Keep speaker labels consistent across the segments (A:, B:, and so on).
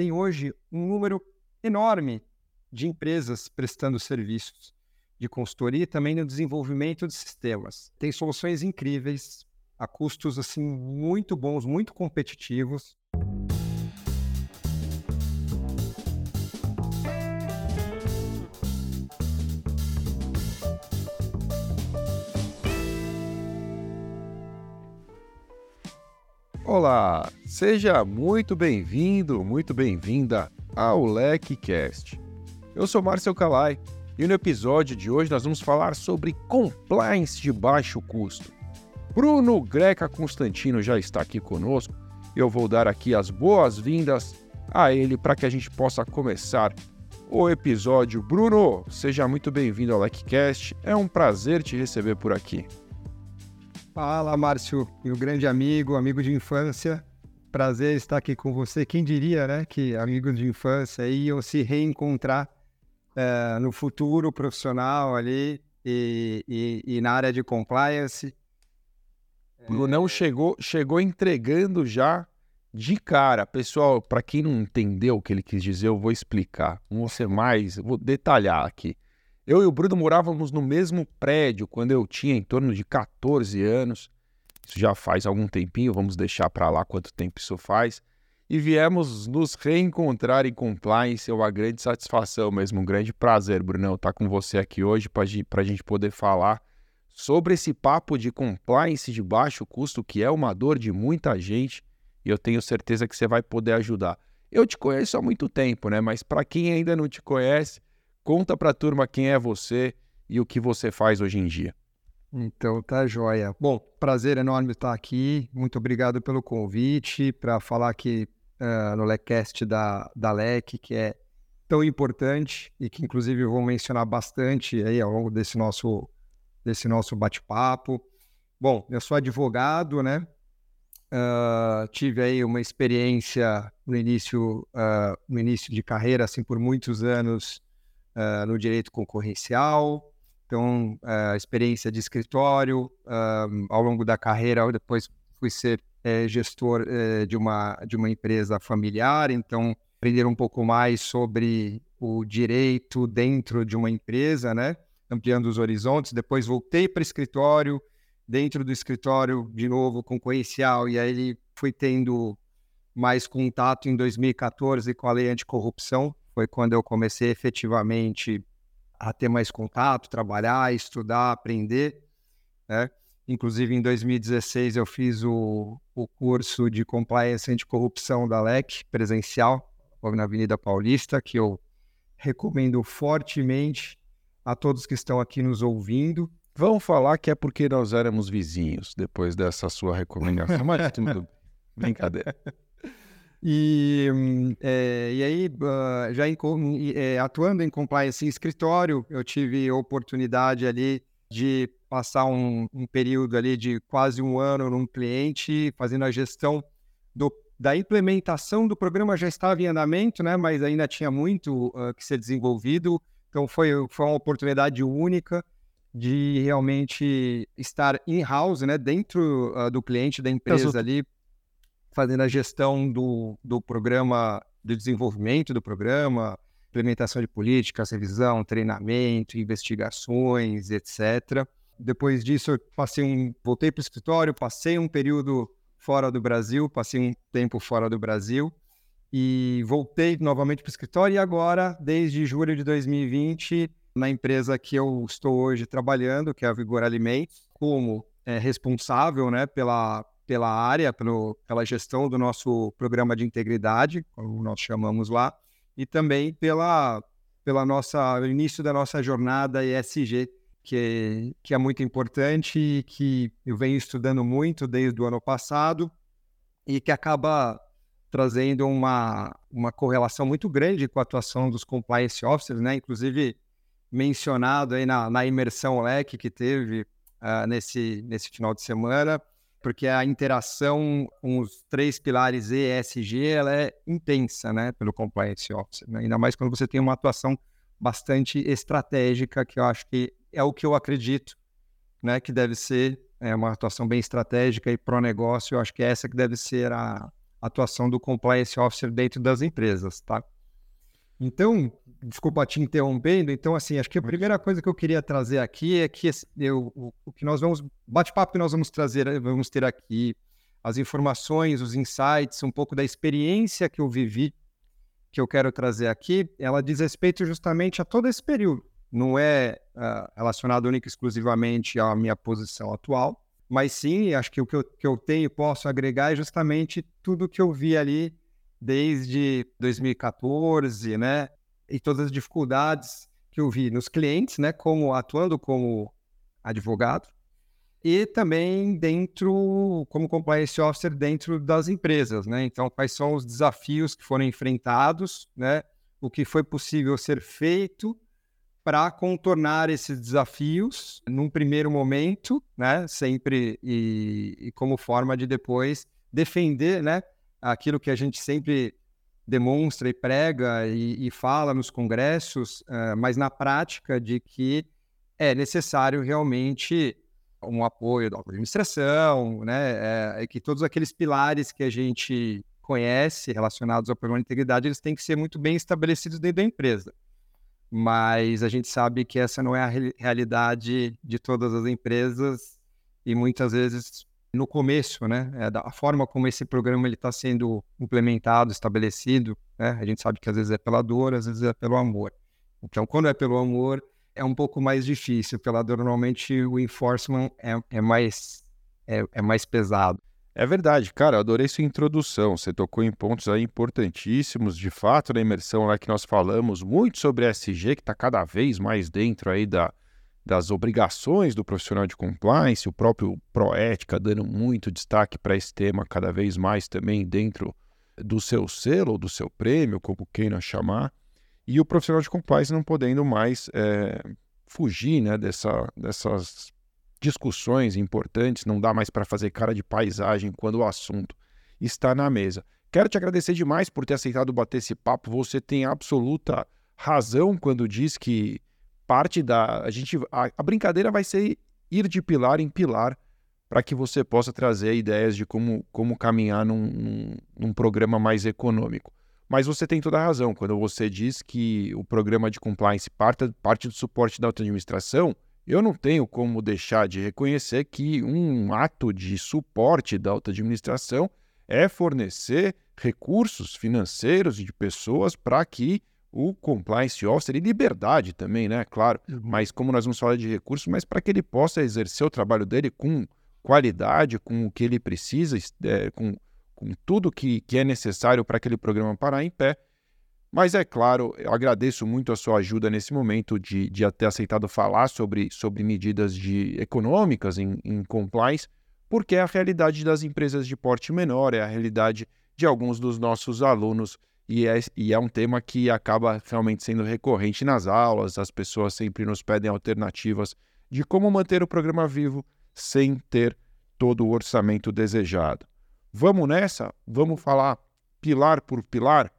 A: tem hoje um número enorme de empresas prestando serviços de consultoria e também no desenvolvimento de sistemas. Tem soluções incríveis a custos assim muito bons, muito competitivos.
B: Olá, seja muito bem-vindo, muito bem-vinda ao LecCast. Eu sou Márcio Calai e no episódio de hoje nós vamos falar sobre compliance de baixo custo. Bruno Greca Constantino já está aqui conosco. Eu vou dar aqui as boas-vindas a ele para que a gente possa começar o episódio. Bruno, seja muito bem-vindo ao LecCast. É um prazer te receber por aqui.
A: Fala, Márcio, meu grande amigo, amigo de infância. Prazer estar aqui com você. Quem diria, né, que amigos de infância iam se reencontrar é, no futuro profissional ali e, e, e, na área de compliance.
B: O Brunão chegou, chegou entregando já de cara. Pessoal, para quem não entendeu o que ele quis dizer, eu vou explicar. Vou ser mais, vou detalhar aqui. Eu e o Bruno morávamos no mesmo prédio quando eu tinha em torno de 14 anos. Isso já faz algum tempinho, vamos deixar para lá quanto tempo isso faz. E viemos nos reencontrar em compliance. É uma grande satisfação mesmo, um grande prazer, Brunão, estar com você aqui hoje para a gente poder falar sobre esse papo de compliance de baixo custo, que é uma dor de muita gente, e eu tenho certeza que você vai poder ajudar. Eu te conheço há muito tempo, né? Mas para quem ainda não te conhece, conta para a turma quem é você e o que você faz hoje em dia.
A: Então tá joia. Bom, prazer enorme estar aqui. Muito obrigado pelo convite para falar aqui uh, no LECast da, da LEC, que é tão importante e que inclusive vou mencionar bastante aí ao longo desse nosso desse nosso bate-papo. Bom, eu sou advogado, né? Uh, tive aí uma experiência no início, uh, no início de carreira, assim, por muitos anos uh, no direito concorrencial. Então, experiência de escritório. ao longo da carreira, depois fui ser é, gestor é, de, uma, de uma empresa familiar. Então, aprender um pouco mais sobre o direito dentro de uma empresa, né? ampliando os horizontes. Depois voltei para o escritório, dentro do escritório, de novo, concorrencial, e aí foi tendo mais contato em 2014 com a lei anticorrupção. Foi quando eu comecei efetivamente a ter mais contato, trabalhar, estudar, aprender. Né? Inclusive, em 2016, eu fiz o, o curso de compliance anticorrupção da LEC, presencial, na Avenida Paulista, que eu recomendo fortemente a todos que estão aqui nos ouvindo.
B: Vão falar que é porque nós éramos vizinhos depois dessa sua recomendação, mas tudo brincadeira.
A: E, é, e aí, já em, é, atuando em compliance em escritório, eu tive oportunidade ali de passar um, um, período ali de quase um ano num cliente, fazendo a gestão do, da implementação do programa já estava em andamento, né, mas ainda tinha muito uh, que ser desenvolvido. Então foi, foi uma oportunidade única de realmente estar in-house, né, dentro uh, do cliente, da empresa ali, fazendo a gestão do, do programa, do desenvolvimento do programa, implementação de políticas, revisão, treinamento, investigações, etc. Depois disso, eu passei um, voltei para o escritório, passei um período fora do Brasil, passei um tempo fora do Brasil e voltei novamente para o escritório e agora, desde julho de 2020, na empresa que eu estou hoje trabalhando, que é a Vigor Alimentos, como é, responsável né, pela, pela área, pelo, pela gestão do nosso programa de integridade, como nós chamamos lá, e também pela, pela nossa início da nossa jornada ESG, que, que é muito importante e que eu venho estudando muito desde o ano passado e que acaba trazendo uma, uma correlação muito grande com a atuação dos compliance officers, né? Inclusive mencionado aí na, na imersão LEC que teve uh, nesse, nesse final de semana, porque a interação com os três pilares ESG ela é intensa, né, pelo compliance officer, né? ainda mais quando você tem uma atuação bastante estratégica, que eu acho que é o que eu acredito, né, que deve ser é, uma atuação bem estratégica e pró negócio. Eu acho que essa que deve ser a, atuação do compliance officer dentro das empresas, tá? Então, desculpa te interrompendo, então assim, acho que a primeira coisa que eu queria trazer aqui é que eu, o, o que nós vamos, bate-papo que nós vamos trazer, vamos ter aqui, as informações, os insights, um pouco da experiência que eu vivi, que eu quero trazer aqui, ela diz respeito justamente a todo esse período. Não é uh, relacionado única e exclusivamente à minha posição atual, mas sim, acho que o que eu, que eu tenho e posso agregar é justamente tudo que eu vi ali desde 2014, né? E todas as dificuldades que eu vi nos clientes, né? Como atuando como advogado e também dentro, como compliance officer dentro das empresas, né? Então, quais são os desafios que foram enfrentados, né? O que foi possível ser feito para contornar esses desafios num primeiro momento, né? Sempre e, e, como forma de depois defender, né? Aquilo que a gente sempre demonstra e prega e, e fala nos congressos, uh, mas na prática de que é necessário realmente um apoio da administração, né? É, que todos aqueles pilares que a gente conhece relacionados ao programa de integridade, eles têm que ser muito bem estabelecidos dentro da empresa mas a gente sabe que essa não é a realidade de todas as empresas e muitas vezes no começo, né, é da forma como esse programa ele está sendo implementado, estabelecido, né, a gente sabe que às vezes é pela dor, às vezes é pelo amor. Então, quando é pelo amor, é um pouco mais difícil. Pela dor, normalmente o enforcement é, é mais é, é mais pesado.
B: É verdade, cara, eu adorei sua introdução. Você tocou em pontos aí importantíssimos, de fato, na imersão lá que nós falamos muito sobre SG, que está cada vez mais dentro aí da, das obrigações do profissional de compliance, o próprio Proética dando muito destaque para esse tema cada vez mais também dentro do seu selo, do seu prêmio, como queira chamar, e o profissional de compliance não podendo mais é, fugir né, dessa, dessas discussões importantes, não dá mais para fazer cara de paisagem quando o assunto está na mesa. Quero te agradecer demais por ter aceitado bater esse papo. Você tem absoluta razão quando diz que parte da a gente a, a brincadeira vai ser ir de pilar em pilar para que você possa trazer ideias de como, como caminhar num, num, num, programa mais econômico. Mas você tem toda a razão quando você diz que o programa de compliance parte, parte do suporte da auto-administração eu não tenho como deixar de reconhecer que um ato de suporte da alta administração é fornecer recursos financeiros e de pessoas para que o compliance officer e liberdade também, né? Claro, uhum. mas como nós vamos falar de recursos, mas para que ele possa exercer o trabalho dele com qualidade, com o que ele precisa, é, com, com tudo que, que é necessário para aquele programa parar em pé mas é claro, eu agradeço muito a sua ajuda nesse momento de, de ter aceitado falar sobre, sobre medidas de, econômicas em, em compliance, porque é a realidade das empresas de porte menor, é a realidade de alguns dos nossos alunos e é, e é um tema que acaba realmente sendo recorrente nas aulas, as pessoas sempre nos pedem alternativas de como manter o programa vivo sem ter todo o orçamento desejado. Vamos nessa? Vamos falar pilar por pilar?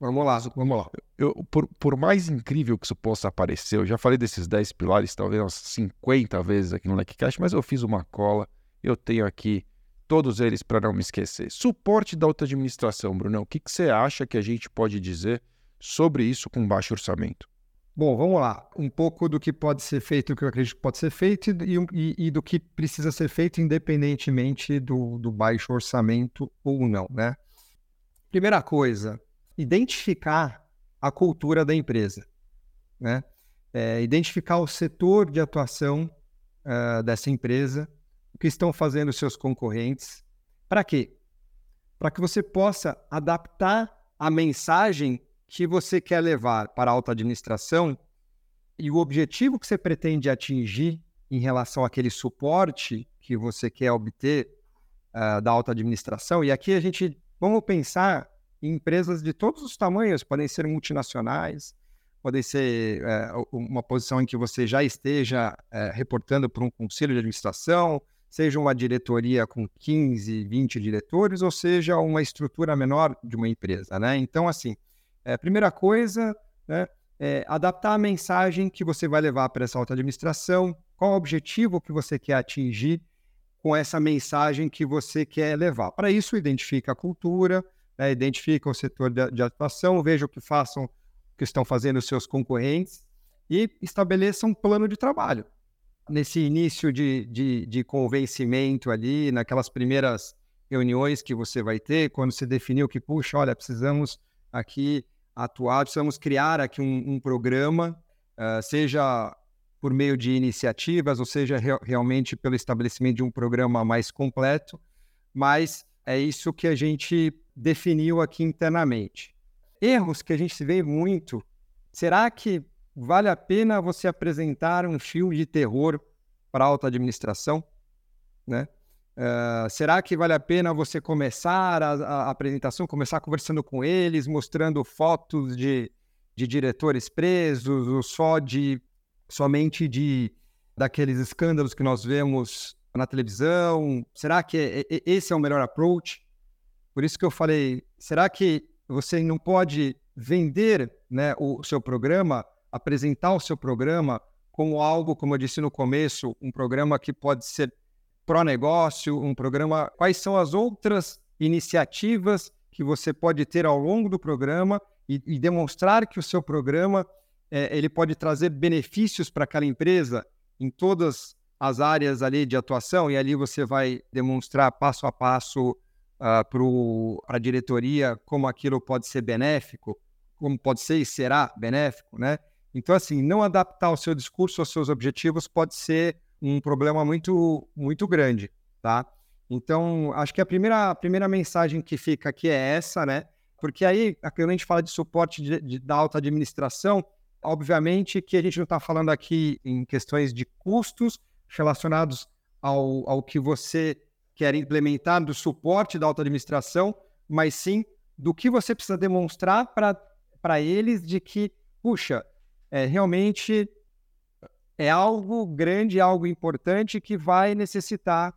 A: Vamos lá, vamos lá.
B: Eu, por, por, mais incrível que isso possa parecer, eu já falei desses 10 pilares talvez umas 50 vezes aqui no LeckCast, mas eu fiz uma cola, eu tenho aqui todos eles para não me esquecer. Suporte da alta administração, Brunão. O que, que você acha que a gente pode dizer sobre isso com baixo orçamento?
A: Bom, vamos lá. Um pouco do que pode ser feito, do que eu acredito que pode ser feito e, e, e do que precisa ser feito independentemente do, do baixo orçamento ou não, né? Primeira coisa, identificar a cultura da empresa, né? É, identificar o setor de atuação uh, dessa empresa, o que estão fazendo seus concorrentes. Para quê? Para que você possa adaptar a mensagem que você quer levar para a alta administração e o objetivo que você pretende atingir em relação àquele suporte que você quer obter uh, da alta administração. E aqui a gente vamos pensar em empresas de todos os tamanhos, podem ser multinacionais, podem ser é, uma posição em que você já esteja é, reportando para um conselho de administração, seja uma diretoria com 15, 20 diretores, ou seja uma estrutura menor de uma empresa. Né? Então, assim, é, primeira coisa, né, é adaptar a mensagem que você vai levar para essa alta administração, qual o objetivo que você quer atingir, com essa mensagem que você quer levar. Para isso, identifica a cultura, né, identifica o setor de, de atuação, veja o que façam, o que estão fazendo os seus concorrentes e estabeleça um plano de trabalho. Nesse início de, de, de convencimento ali, naquelas primeiras reuniões que você vai ter, quando você definiu que, puxa, olha, precisamos aqui atuar, precisamos criar aqui um, um programa, uh, seja por meio de iniciativas, ou seja, re realmente pelo estabelecimento de um programa mais completo, mas é isso que a gente definiu aqui internamente. Erros que a gente vê muito. Será que vale a pena você apresentar um filme de terror para alta administração? Né? Uh, será que vale a pena você começar a, a, apresentação, começar conversando com eles, mostrando fotos de, de diretores presos, ou só de somente de daqueles escândalos que nós vemos na televisão? Será que é, é, esse é o melhor approach? Por isso que eu falei, será que você não pode vender né, o seu programa, apresentar o seu programa como algo, como eu disse no começo, um programa que pode ser pró-negócio, um programa. Quais são as outras iniciativas que você pode ter ao longo do programa e, e demonstrar que o seu programa é, ele pode trazer benefícios para aquela empresa em todas as áreas ali de atuação e ali você vai demonstrar passo a passo uh, ah, para a diretoria como aquilo pode ser benéfico, como pode ser e será benéfico, né? Então, assim, não adaptar o seu discurso aos seus objetivos pode ser um problema muito, muito grande, tá? Então, acho que a primeira, a primeira mensagem que fica aqui é essa, né? Porque aí, quando a gente fala de suporte de, de, da alta administração, obviamente que a gente não está falando aqui em questões de custos relacionados ao, ao que você quer implementar do suporte da alta administração, mas sim do que você precisa demonstrar para eles de que, puxa, é, realmente é algo grande, algo importante que vai necessitar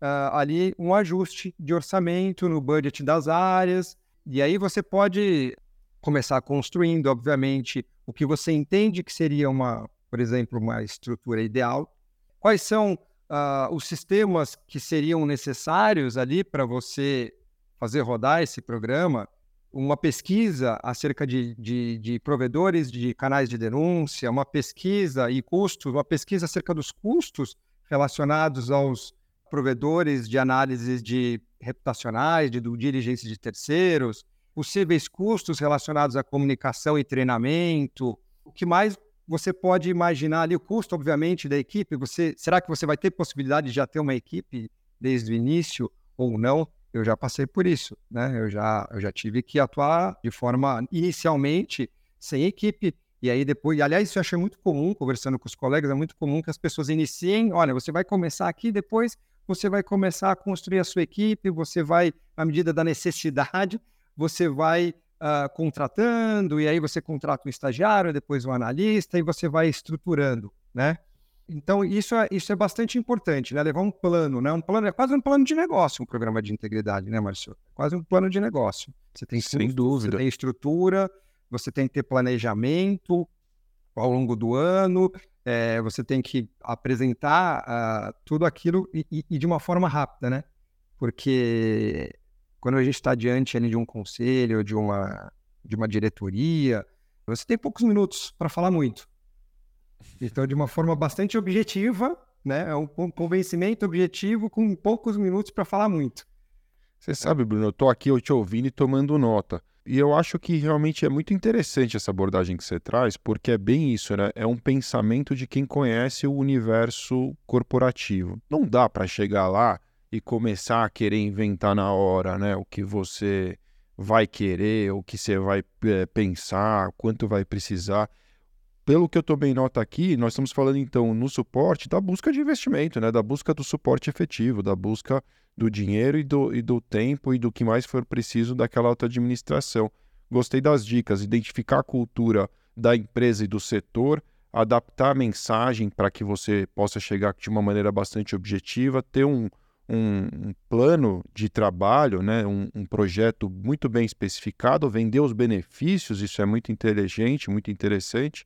A: uh, ali um ajuste de orçamento no budget das áreas. E aí você pode começar construindo, obviamente, o que você entende que seria uma, por exemplo, uma estrutura ideal. Quais são uh, os sistemas que seriam necessários ali para você fazer rodar esse programa? Uma pesquisa acerca de, de, de, provedores de canais de denúncia, uma pesquisa e custos, uma pesquisa acerca dos custos relacionados aos provedores de análises de reputacionais, de diligência de terceiros, possíveis custos relacionados à comunicação e treinamento, o que mais você pode imaginar ali, o custo, obviamente, da equipe, você, será que você vai ter possibilidade de já ter uma equipe desde o início ou não? Eu já passei por isso, né? Eu já, eu já tive que atuar de forma inicialmente sem equipe. E aí depois, e, aliás, isso eu achei muito comum, conversando com os colegas, é muito comum que as pessoas iniciem, olha, você vai começar aqui, depois você vai começar a construir a sua equipe, você vai, à medida da necessidade, você vai uh, contratando, e aí você contrata um estagiário, depois um analista, e você vai estruturando, né? Então, isso é, isso é bastante importante, né? Levar um plano, né? Um plano é quase um plano de negócio, um programa de integridade, né, Marcio? Quase um plano de negócio. Você tem
B: Sem dúvida.
A: Você tem estrutura, você tem que ter planejamento ao longo do ano, é, você tem que apresentar uh, tudo aquilo e, e, e, de uma forma rápida, né? Porque quando a gente está diante ali, de um conselho, de uma, de uma diretoria, você tem poucos minutos para falar muito. Então, de uma forma bastante objetiva, né? É um convencimento objetivo com poucos minutos para falar muito.
B: Você sabe, Bruno, eu estou aqui eu te ouvindo e tomando nota. E eu acho que realmente é muito interessante essa abordagem que você traz, porque é bem isso, né? É um pensamento de quem conhece o universo corporativo. Não dá para chegar lá e começar a querer inventar na hora, né? O que você vai querer, o que você vai é, pensar, quanto vai precisar pelo que eu tomei nota aqui, nós estamos falando então no suporte da busca de investimento, né? da busca do suporte efetivo, da busca do dinheiro e do, e do tempo e do que mais for preciso daquela alta administração. Gostei das dicas, identificar a cultura da empresa e do setor, adaptar a mensagem para que você possa chegar de uma maneira bastante objetiva, ter um, um, um plano de trabalho, né? Um, um, projeto muito bem especificado, vender os benefícios, isso é muito inteligente, muito interessante,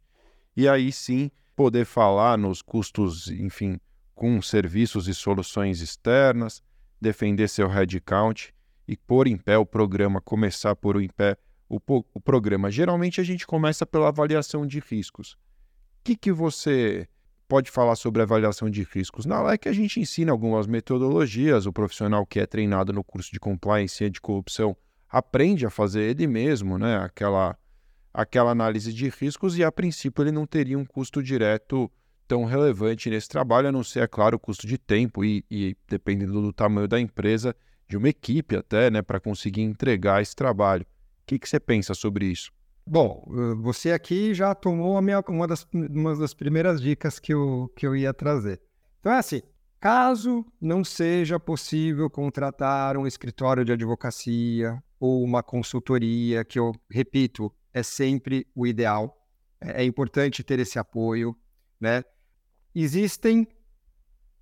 B: e aí sim poder falar nos custos, enfim, com serviços e soluções externas, defender seu headcount e pôr em pé o programa, começar por em pé o, o programa. Geralmente a gente começa pela avaliação de riscos. O que, que você pode falar sobre avaliação de riscos? Na LEC a gente ensina algumas metodologias, o profissional que é treinado no curso de compliance e de corrupção aprende a fazer ele mesmo, né? Aquela, aquela análise de riscos e a princípio ele não teria um custo direto tão relevante nesse trabalho, a não ser, é claro, o custo de tempo e, e dependendo do tamanho da empresa, de uma equipe até, né, para conseguir entregar esse trabalho. O que, que você pensa sobre isso?
A: Bom, você aqui já tomou minha, uma, das, uma das primeiras dicas que eu, que eu ia trazer. Então é assim, caso não seja possível contratar um escritório de advocacia ou uma consultoria, que eu repito, é sempre o ideal, é, é importante ter esse apoio, né? Existem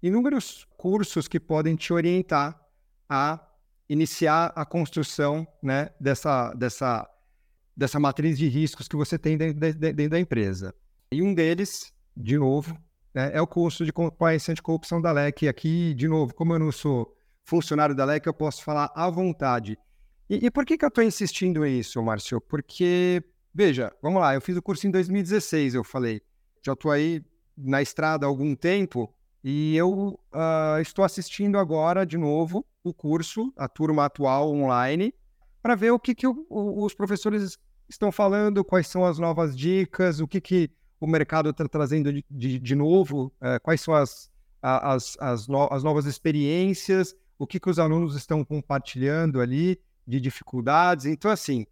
A: inúmeros cursos que podem te orientar a iniciar a construção né, dessa, dessa, dessa matriz de riscos que você tem dentro, de, dentro da empresa. E um deles, de novo, né, é o curso de compliance anticorrupção da LEC. Aqui, de novo, como eu não sou funcionário da LEC, eu posso falar à vontade. E, e por que, que eu estou insistindo nisso, Márcio? Porque, veja, vamos lá, eu fiz o curso em 2016, eu falei, já estou aí na estrada há algum tempo, e eu uh, estou assistindo agora de novo o curso, a turma atual online, para ver o que, que o, o, os professores estão falando, quais são as novas dicas, o que, que o mercado está trazendo de, de, de novo, uh, quais são as, as, as, no, as, novas experiências, o que, que os alunos estão compartilhando ali de dificuldades. Então, assim,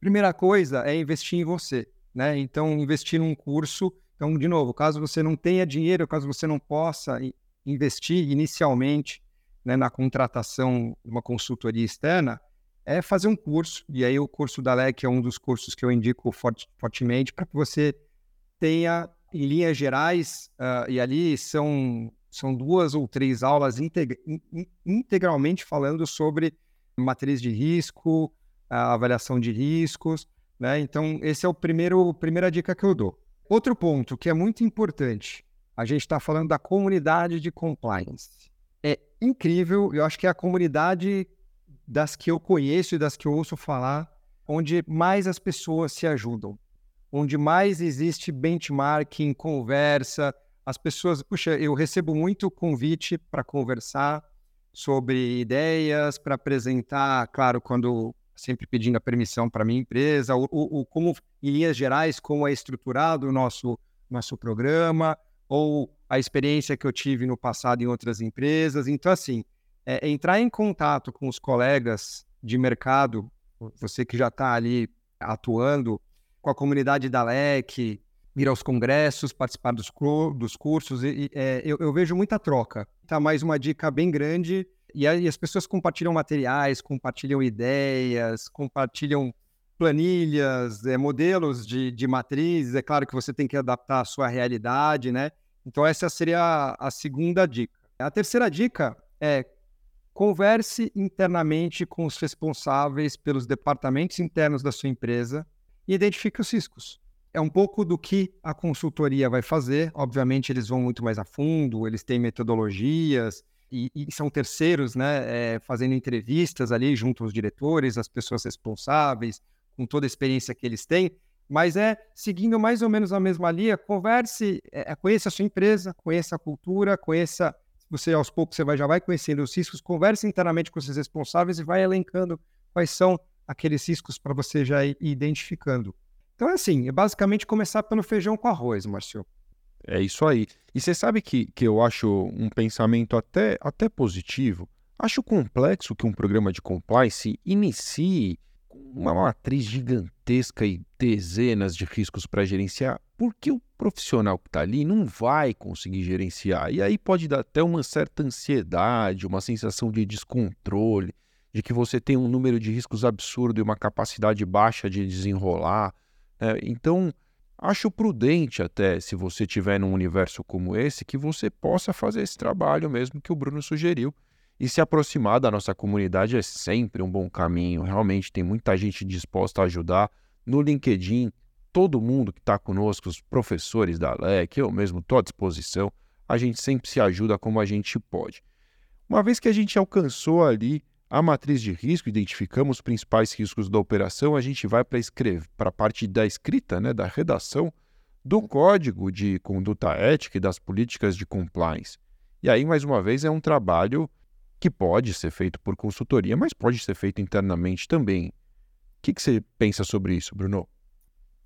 A: primeira coisa é investir em você. Né? Então, investir num curso então, de novo, caso você não tenha dinheiro, caso você não possa investir inicialmente né, na contratação de uma consultoria externa, é fazer um curso. E aí o curso da LEC é um dos cursos que eu indico forte, fortemente para que você tenha, em linhas gerais, uh, e ali são, são duas ou três aulas integ integralmente falando sobre matriz de risco, a avaliação de riscos. Né? Então, esse é o primeiro primeira dica que eu dou. Outro ponto que é muito importante, a gente está falando da comunidade de compliance. É incrível, eu acho que é a comunidade das que eu conheço e das que eu ouço falar, onde mais as pessoas se ajudam, onde mais existe benchmarking, conversa. As pessoas, puxa, eu recebo muito convite para conversar sobre ideias, para apresentar, claro, quando sempre pedindo a permissão para minha empresa, o, o, como, em linhas gerais, como é estruturado o nosso, nosso programa, ou a experiência que eu tive no passado em outras empresas. Então, assim, é, é entrar em contato com os colegas de mercado, você que já está ali atuando, com a comunidade da LEC, ir aos congressos, participar dos, dos cursos, e, e é, eu, eu vejo muita troca. Tá mais uma dica bem grande e aí as pessoas compartilham materiais, compartilham ideias, compartilham planilhas, é, modelos de, de matrizes. É claro que você tem que adaptar a sua realidade, né? Então, essa seria a, a segunda dica. A terceira dica é converse internamente com os responsáveis pelos departamentos internos da sua empresa e identifique os riscos. É um pouco do que a consultoria vai fazer. Obviamente, eles vão muito mais a fundo, eles têm metodologias, e, e são terceiros, né, é, fazendo entrevistas ali junto aos diretores, as pessoas responsáveis, com toda a experiência que eles têm, mas é seguindo mais ou menos a mesma linha, converse, é, conheça a sua empresa, conheça a cultura, conheça, você aos poucos você vai, já vai conhecendo os riscos, converse internamente com os responsáveis e vai elencando quais são aqueles riscos para você já ir identificando. Então é assim, é basicamente começar pelo feijão com arroz, Márcio.
B: É isso aí. E você sabe que, que eu acho um pensamento até, até positivo? Acho complexo que um programa de compliance inicie com uma matriz gigantesca e dezenas de riscos para gerenciar, porque o profissional que está ali não vai conseguir gerenciar. E aí pode dar até uma certa ansiedade, uma sensação de descontrole, de que você tem um número de riscos absurdo e uma capacidade baixa de desenrolar. Né? Então, Acho prudente até, se você tiver num universo como esse, que você possa fazer esse trabalho mesmo que o Bruno sugeriu. E se aproximar da nossa comunidade é sempre um bom caminho. Realmente tem muita gente disposta a ajudar. No LinkedIn, todo mundo que está conosco, os professores da LEC, eu mesmo estou à disposição. a gente sempre se ajuda como a gente pode. Uma vez que a gente alcançou ali a matriz de risco, identificamos os principais riscos da operação, a gente vai para a parte da escrita, né, da redação do código de conduta ética e das políticas de compliance. E aí, mais uma vez, é um trabalho que pode ser feito por consultoria, mas pode ser feito internamente também. O que, que você pensa sobre isso, Bruno?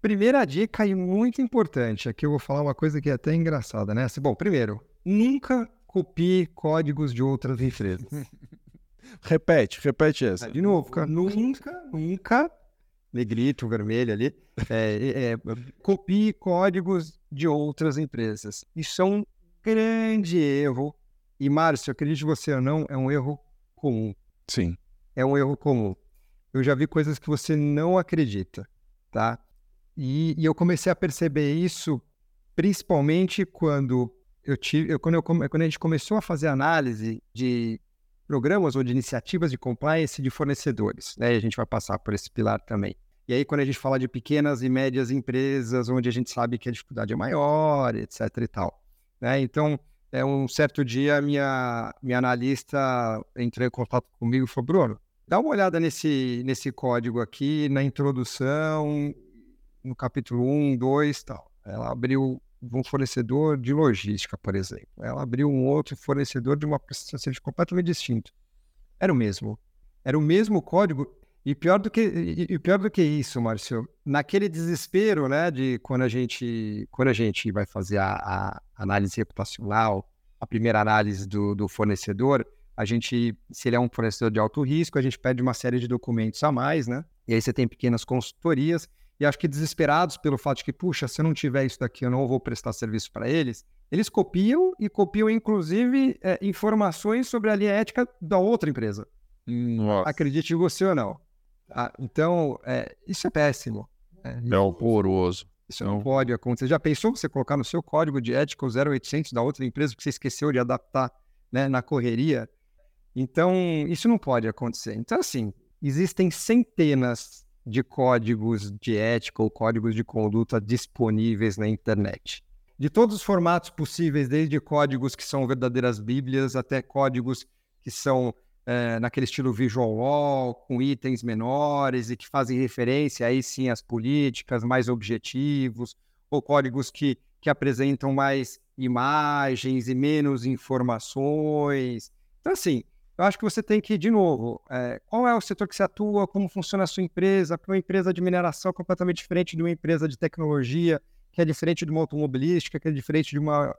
A: Primeira dica e muito importante, aqui eu vou falar uma coisa que é até engraçada, né? Bom, primeiro, nunca copie códigos de outras empresas.
B: repete, repete essa.
A: De novo, nunca, nunca, negrito, vermelho ali, é, é, copie códigos de outras empresas. Isso é um grande erro. E, Márcio, acredite você ou não, é um erro comum.
B: Sim.
A: É um erro comum. Eu já vi coisas que você não acredita, tá? E, e eu comecei a perceber isso principalmente quando eu tive, eu, quando, eu, quando a gente começou a fazer análise de programas ou de iniciativas de compliance de fornecedores, né? E a gente vai passar por esse pilar também. E aí, quando a gente fala de pequenas e médias empresas, onde a gente sabe que a dificuldade é maior, etc e tal. Né? Então, é, um certo dia, minha, minha analista entrou em contato comigo e falou, Bruno, dá uma olhada nesse, nesse código aqui, na introdução, no capítulo 1, 2 tal. Ela abriu um fornecedor de logística, por exemplo. Ela abriu um outro fornecedor de uma prestação de serviço completamente distinto. Era o mesmo. Era o mesmo código e pior do que, e, pior do que isso, Márcio, naquele desespero, né, de quando a gente, quando a gente vai fazer a, a análise reputacional, a primeira análise do, do, fornecedor, a gente, se ele é um fornecedor de alto risco, a gente pede uma série de documentos a mais, né? E aí você tem pequenas consultorias, e acho que desesperados pelo fato de que, puxa, se eu não tiver isso daqui, eu não vou prestar serviço para eles, eles copiam e copiam, inclusive, é, informações sobre a linha ética da outra empresa.
B: Nossa.
A: Acredite você ou não. Ah, então, é, isso é péssimo.
B: É, é horroroso.
A: Isso não, não pode acontecer. Já pensou você colocar no seu código de ética o 0800 da outra empresa que você esqueceu de adaptar né, na correria? Então, isso não pode acontecer. Então, assim, existem centenas de códigos de ética ou códigos de conduta disponíveis na internet. De todos os formatos possíveis, desde códigos que são verdadeiras bíblias até códigos que são é, naquele estilo visual wall, com itens menores e que fazem referência aí sim às políticas, mais objetivos, ou códigos que, que apresentam mais imagens e menos informações. Então, assim, eu acho que você tem que, de novo, é, qual é o setor que você atua, como funciona a sua empresa, para uma empresa de mineração completamente diferente de uma empresa de tecnologia, que é diferente de uma automobilística, que é diferente de uma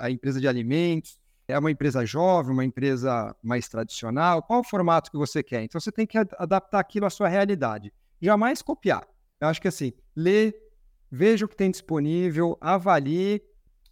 A: é, empresa de alimentos é uma empresa jovem, uma empresa mais tradicional? Qual o formato que você quer? Então você tem que adaptar aquilo à sua realidade. Jamais copiar. Eu acho que assim, lê, veja o que tem disponível, avalie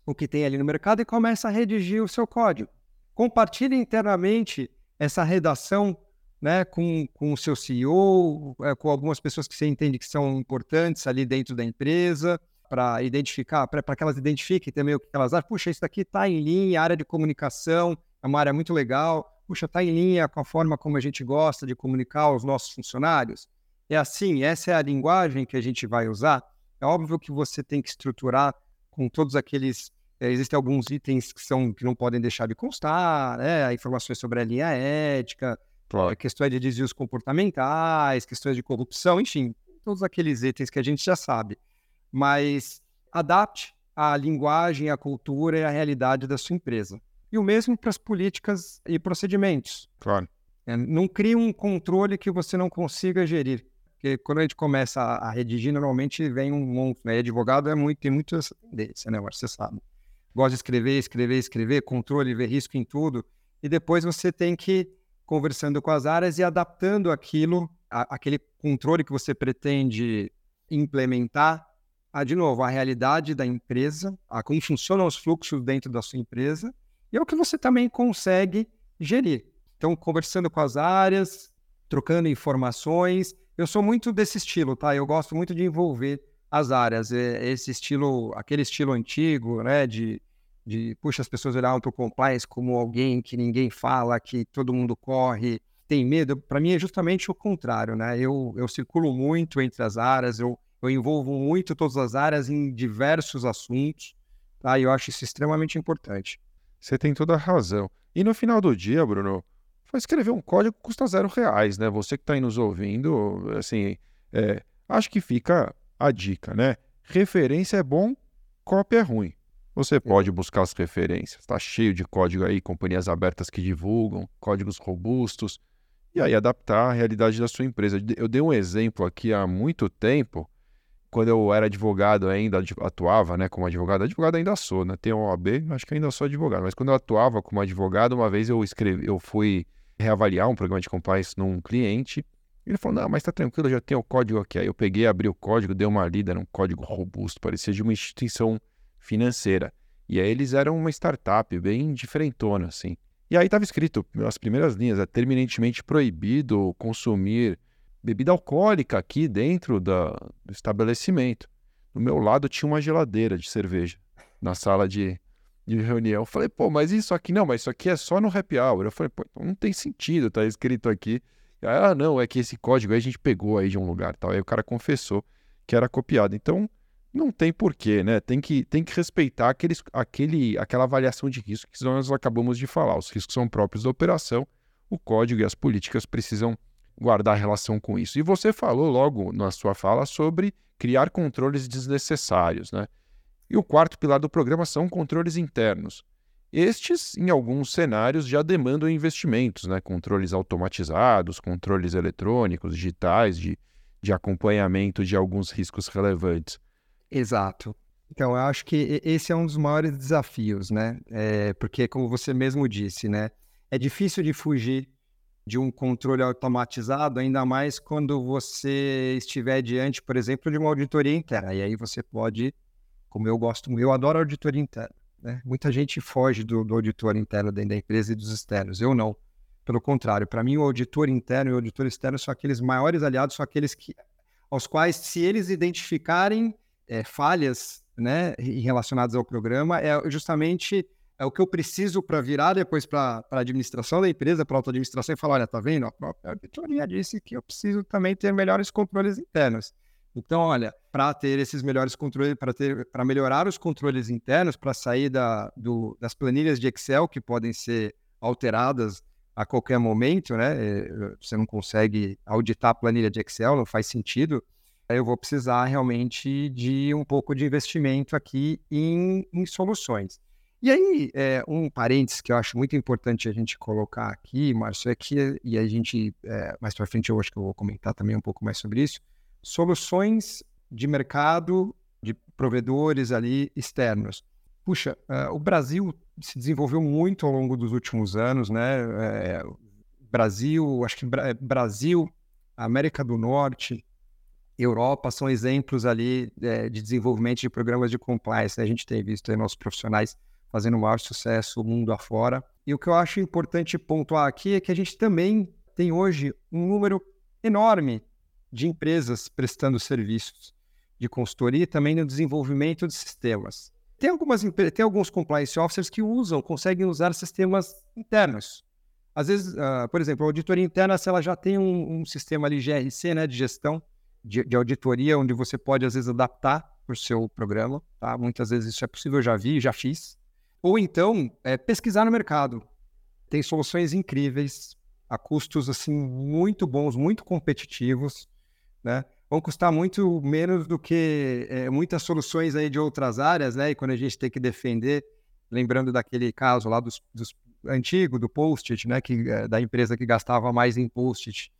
A: o que tem ali no mercado e comece a redigir o seu código. Compartilhe internamente essa redação né, com, com o seu CEO, é, com algumas pessoas que você entende que são importantes ali dentro da empresa para identificar, para que elas identifiquem também o que elas acham. Puxa, isso daqui está em linha, área de comunicação é uma área muito legal. Puxa, está em linha com a forma como a gente gosta de comunicar aos nossos funcionários. É assim, essa é a linguagem que a gente vai usar. É óbvio que você tem que estruturar com todos aqueles. É, existem alguns itens que, são, que não podem deixar de constar, né? informações sobre a linha ética, claro. questões de desvios comportamentais, questões de corrupção, enfim, todos aqueles itens que a gente já sabe mas adapte a linguagem, a cultura e a realidade da sua empresa. E o mesmo para as políticas e procedimentos.
B: Claro.
A: É, não crie um controle que você não consiga gerir. Porque quando a gente começa a, redigir, normalmente vem um monte. Né? E advogado é muito, tem muito essa tendência, né? Você sabe. Gosta de escrever, escrever, escrever, controle, ver risco em tudo. E depois você tem que ir conversando com as áreas e adaptando aquilo, a, aquele controle que você pretende implementar a, de novo, a realidade da empresa, a como funcionam os fluxos dentro da sua empresa, e é o que você também consegue gerir. Então, conversando com as áreas, trocando informações. Eu sou muito desse estilo, tá? Eu gosto muito de envolver as áreas. É, esse estilo, aquele estilo antigo, né? De, de puxa, as pessoas olhavam para o compliance como alguém que ninguém fala, que todo mundo corre, tem medo. Para mim é justamente o contrário, né? Eu, eu circulo muito entre as áreas, eu eu envolvo muito todas as áreas em diversos assuntos, tá? E eu acho isso extremamente importante.
B: Você tem toda a razão. E no final do dia, Bruno, foi escrever um código custa zero reais, né? Você que está aí nos ouvindo, assim, é, acho que fica a dica, né? Referência é bom, cópia é ruim. Você pode buscar as referências. Está cheio de código aí, companhias abertas que divulgam, códigos robustos, e aí adaptar à realidade da sua empresa. Eu dei um exemplo aqui há muito tempo, quando eu era advogado ainda, atuava né, como advogado, advogado ainda sou, né? Tenho OAB, acho que ainda sou advogado, mas quando eu atuava como advogado, uma vez eu escrevi, eu fui reavaliar um programa de compliance num cliente, ele falou, não, mas tá tranquilo, já tem o código aqui. Aí eu peguei, abri o código, dei uma lida, era um código robusto, parecia de uma instituição financeira. E aí eles eram uma startup bem diferentona, assim. E aí estava escrito, as primeiras linhas, é terminantemente proibido consumir bebida alcoólica aqui dentro da, do estabelecimento. Do meu lado tinha uma geladeira de cerveja na sala de, de reunião. Eu falei, pô, mas isso aqui não, mas isso aqui é só no happy hour. Eu falei, pô, não tem sentido, tá escrito aqui. Ah, não, é que esse código aí a gente pegou aí de um lugar tal. Aí o cara confessou que era copiado. Então, não tem porquê, né? Tem que, tem que respeitar aqueles, aquele, aquela avaliação de risco que nós acabamos de falar. Os riscos são próprios da operação, o código e as políticas precisam guardar relação com isso. E você falou logo na sua fala sobre criar controles desnecessários, né? E o quarto pilar do programa são controles internos. Estes, em alguns cenários, já demandam investimentos, né? Controles automatizados, controles eletrônicos, digitais, de, de acompanhamento de alguns riscos relevantes.
A: Exato. Então, eu acho que esse é um dos maiores desafios, né? É, porque, como você mesmo disse, né? É difícil de fugir de um controle automatizado, ainda mais quando você estiver diante, por exemplo, de uma auditoria interna. E aí você pode, como eu gosto, eu adoro auditoria interna. Né? Muita gente foge do, do auditor interno dentro da empresa e dos externos. Eu não. Pelo contrário, para mim o auditor interno e o auditor externo são aqueles maiores aliados, são aqueles que, aos quais, se eles identificarem é, falhas né, relacionadas ao programa, é justamente é o que eu preciso para virar depois para a administração da empresa, para a auto-administração e falar, olha, tá vendo? A própria auditoria disse que eu preciso também ter melhores controles internos. Então, olha, para ter esses melhores controles, para ter, para melhorar os controles internos, para sair da, do, das planilhas de Excel que podem ser alteradas a qualquer momento, né? Eh, você não consegue auditar a planilha de Excel, não faz sentido eu vou precisar realmente de um pouco de investimento aqui em, em soluções. E aí, é, um parênteses que eu acho muito importante a gente colocar aqui, Márcio, é que, e a gente, é, mais para frente eu acho que eu vou comentar também um pouco mais sobre isso, soluções de mercado, de provedores ali externos. Puxa, uh, o Brasil se desenvolveu muito ao longo dos últimos anos, né? É, Brasil, acho que Brasil, América do Norte, Europa são exemplos ali é, de desenvolvimento de programas de compliance. Né? A gente tem visto aí nossos profissionais fazendo o maior sucesso mundo afora. E o que eu acho importante pontuar aqui é que a gente também tem hoje um número enorme de empresas prestando serviços de consultoria e também no desenvolvimento de sistemas. Tem, algumas, tem alguns compliance officers que usam, conseguem usar sistemas internos. Às vezes, uh, por exemplo, a auditoria interna, se ela já tem um, um sistema ali GRC, né, de gestão, de, de auditoria, onde você pode, às vezes, adaptar para o seu programa. Tá? Muitas vezes isso é possível, eu já vi, já fiz. Ou então, é, pesquisar no mercado. Tem soluções incríveis, a custos assim muito bons, muito competitivos, né? Vão custar muito menos do que é, muitas soluções aí de outras áreas, né? E quando a gente tem que defender, lembrando daquele caso lá dos, dos antigo do post-it, né? Que, é, da empresa que gastava mais em post-it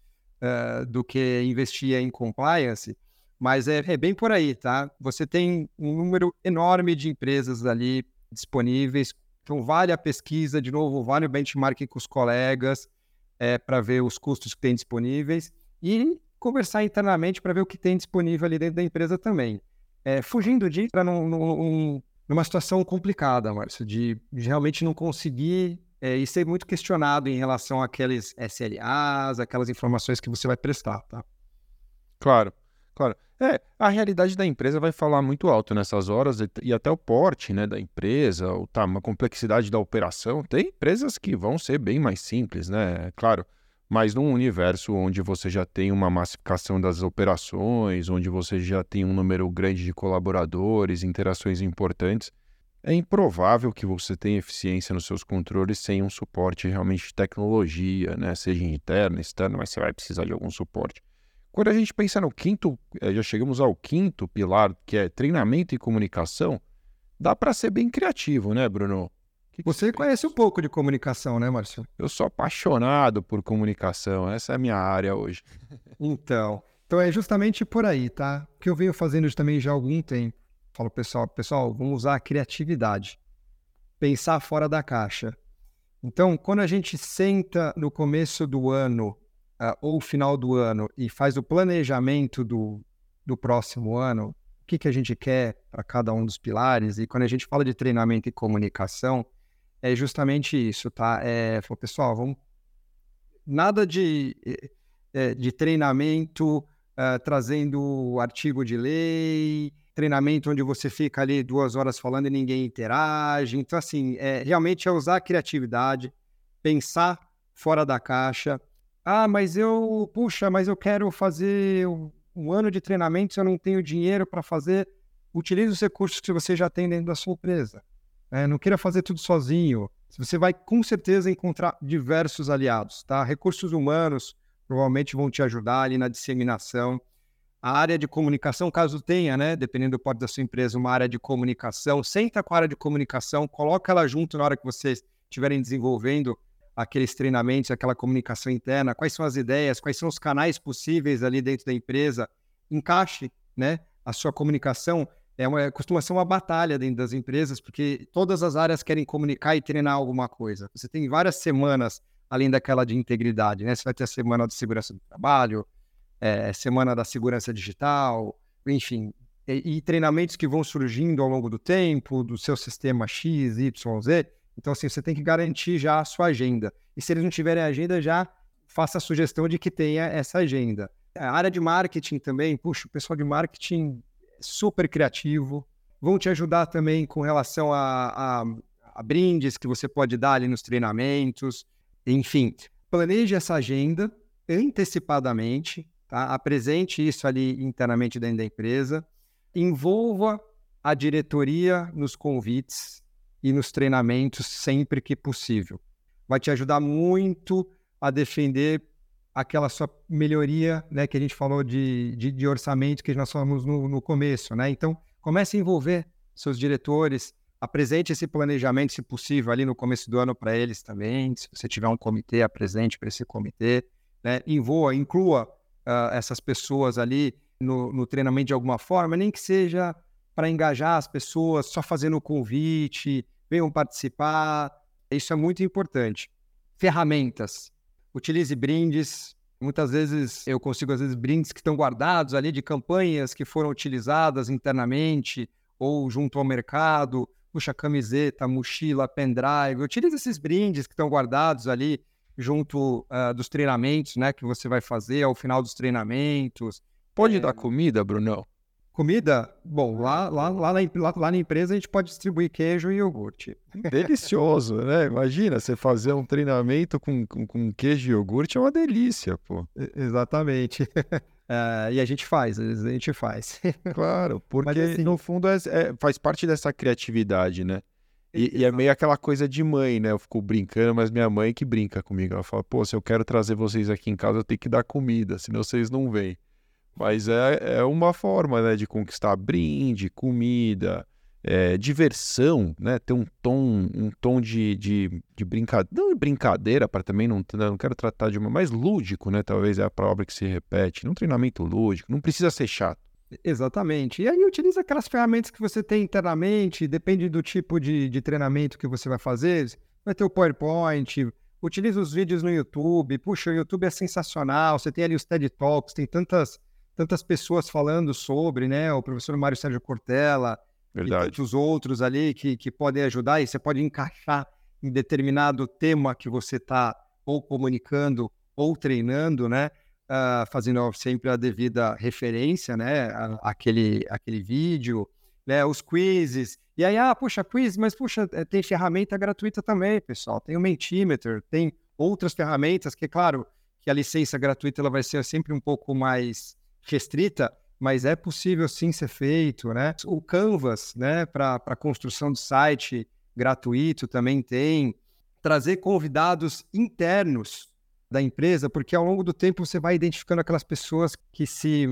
A: uh, do que investia em compliance, mas é, é, bem por aí, tá? Você tem um número enorme de empresas ali disponíveis, então vale a pesquisa, de novo, vale o benchmarking com os colegas é, para ver os custos que tem disponíveis e conversar internamente para ver o que tem disponível ali dentro da empresa também. É, fugindo disso, para num, num, numa situação complicada, Márcio, de, de realmente não conseguir é, e ser muito questionado em relação àqueles SLAs, aquelas informações que você vai prestar, tá?
B: Claro, claro. É, a realidade da empresa vai falar muito alto nessas horas e até o porte né, da empresa, o, tá, a complexidade da operação. Tem empresas que vão ser bem mais simples, né? Claro, mas num universo onde você já tem uma massificação das operações, onde você já tem um número grande de colaboradores, interações importantes, É improvável que você tenha eficiência nos seus controles sem um suporte realmente de tecnologia, né? Seja interno, externo, mas você vai precisar de algum suporte. Quando a gente pensa no quinto, eh, já chegamos ao quinto pilar, que é treinamento e comunicação, dá para ser bem criativo, né, Bruno?
A: Que que você, você conhece um pouco de comunicação, né, Márcio?
B: Eu sou apaixonado por comunicação, essa é a minha área hoje.
A: então, então é justamente por aí, tá? Que eu venho fazendo também já há algum tempo Falo, pessoal, pessoal, vamos usar a criatividade. Pensar fora da caixa. Então, quando a gente senta no começo do ano uh, ou final do ano e faz o planejamento do, do próximo ano, o que, que a gente quer para cada um dos pilares, e quando a gente fala de treinamento e comunicação, é justamente isso, tá? É, pessoal, vamos. Nada de, é, de treinamento uh, trazendo artigo de lei, treinamento onde você fica ali duas horas falando e ninguém interage. Então, assim, é, realmente é usar a criatividade, pensar fora da caixa. Ah, mas eu, puxa, mas eu quero fazer um ano de treinamento, se eu não tenho dinheiro para fazer. Utilize os recursos que você já tem dentro da sua empresa. É, não queira fazer tudo sozinho. Você vai com certeza encontrar diversos aliados, tá? Recursos humanos provavelmente vão te ajudar ali na disseminação a área de comunicação, caso tenha, né, dependendo do porte da sua empresa, uma área de comunicação, senta com a área de comunicação, coloca ela junto na hora que vocês estiverem desenvolvendo aqueles treinamentos, aquela comunicação interna, quais são as ideias, quais são os canais possíveis ali dentro da empresa, encaixe, né, a sua comunicação é uma, costuma ser uma batalha dentro das empresas, porque todas as áreas querem comunicar e treinar alguma coisa. Você tem várias semanas além daquela de integridade, né? Você vai ter a semana de segurança do trabalho, é, Semana da Segurança Digital, enfim, e, e, treinamentos que vão surgindo ao longo do tempo, do seu sistema X, Y, Z. Então, assim, você tem que garantir já a sua agenda. E se eles não tiverem agenda, já faça a sugestão de que tenha essa agenda. A área de marketing também, puxa, o pessoal de marketing super criativo, vão te ajudar também com relação a, a, a brindes que você pode dar ali nos treinamentos. Enfim, planeje essa agenda antecipadamente, Tá? Apresente isso ali internamente dentro da empresa. Envolva a diretoria nos convites e nos treinamentos sempre que possível. Vai te ajudar muito a defender aquela sua melhoria né, que a gente falou de, de, de orçamento que nós falamos no, no começo. Né? Então, comece a envolver seus diretores, apresente esse planejamento, se possível, ali no começo do ano para eles também. Se você tiver um comitê, apresente para esse comitê. Né? Envoa, inclua uh, essas pessoas ali no, no, treinamento de alguma forma, nem que seja para engajar as pessoas, só fazendo o convite, venham participar. Isso é muito importante. Ferramentas. Utilize brindes. Muitas vezes eu consigo, às vezes, brindes que estão guardados ali de campanhas que foram utilizadas internamente ou junto ao mercado. Puxa, camiseta, mochila, pendrive. Utilize esses brindes que estão guardados ali junto uh, dos treinamentos, né, que você vai fazer ao final dos treinamentos.
B: Pode é... dar comida, Brunão?
A: Comida? Bom, lá, lá, lá, na, lá, lá na empresa a gente pode distribuir queijo e iogurte.
B: Delicioso, né? Imagina, você fazer um treinamento com, com, com queijo e iogurte é uma delícia, pô.
A: Exatamente. Uh, e a gente faz, a gente faz.
B: claro, porque Mas, assim, no fundo é, é, faz parte dessa criatividade, né? E, e, é meio aquela coisa de mãe, né? Eu fico brincando, mas minha mãe que brinca comigo. Ela fala, pô, se eu quero trazer vocês aqui em casa, eu tenho que dar comida, senão vocês não vêm. Mas é, é uma forma, né, de conquistar brinde, comida, é, diversão, né? Ter um tom, um tom de, de, de brincadeira, não de brincadeira, para também não, não quero tratar de uma, mais lúdico, né? Talvez é a palavra que se repete. Um treinamento lúdico, não precisa ser chato.
A: Exatamente. E aí utiliza aquelas ferramentas que você tem internamente, depende do tipo de, de treinamento que você vai fazer. Vai ter o PowerPoint, utiliza os vídeos no YouTube. Puxa, o YouTube é sensacional. Você tem ali os TED Talks, tem tantas, tantas pessoas falando sobre, né? O professor Mário Sérgio Cortella Verdade. e tantos outros ali que, que podem ajudar. E você pode encaixar em determinado tema que você está ou comunicando ou treinando, né? uh, fazendo sempre a devida referência, né, aquele, aquele vídeo, né, os quizzes. E aí, ah, puxa, quiz, mas puxa, eh, tem ferramenta gratuita também, pessoal. Tem o Mentimeter, tem outras ferramentas que, claro, que a licença gratuita ela vai ser sempre um pouco mais restrita, mas é possível sim ser feito, né? O Canvas, né, para construção de site gratuito também tem. Trazer convidados internos da empresa, porque ao longo do tempo você vai identificando aquelas pessoas que se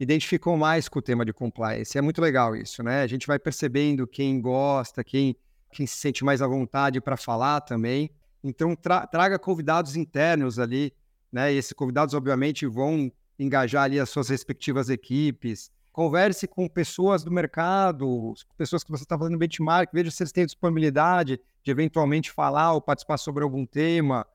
A: identificam mais com o tema de compliance. É muito legal isso, né? A gente vai percebendo quem gosta, quem, quem se sente mais à vontade para falar também. Então, tra traga convidados internos ali, né? E esses convidados, obviamente, vão engajar ali as suas respectivas equipes. Converse com pessoas do mercado, pessoas que você está fazendo benchmark, veja se eles têm disponibilidade de eventualmente falar ou participar sobre algum tema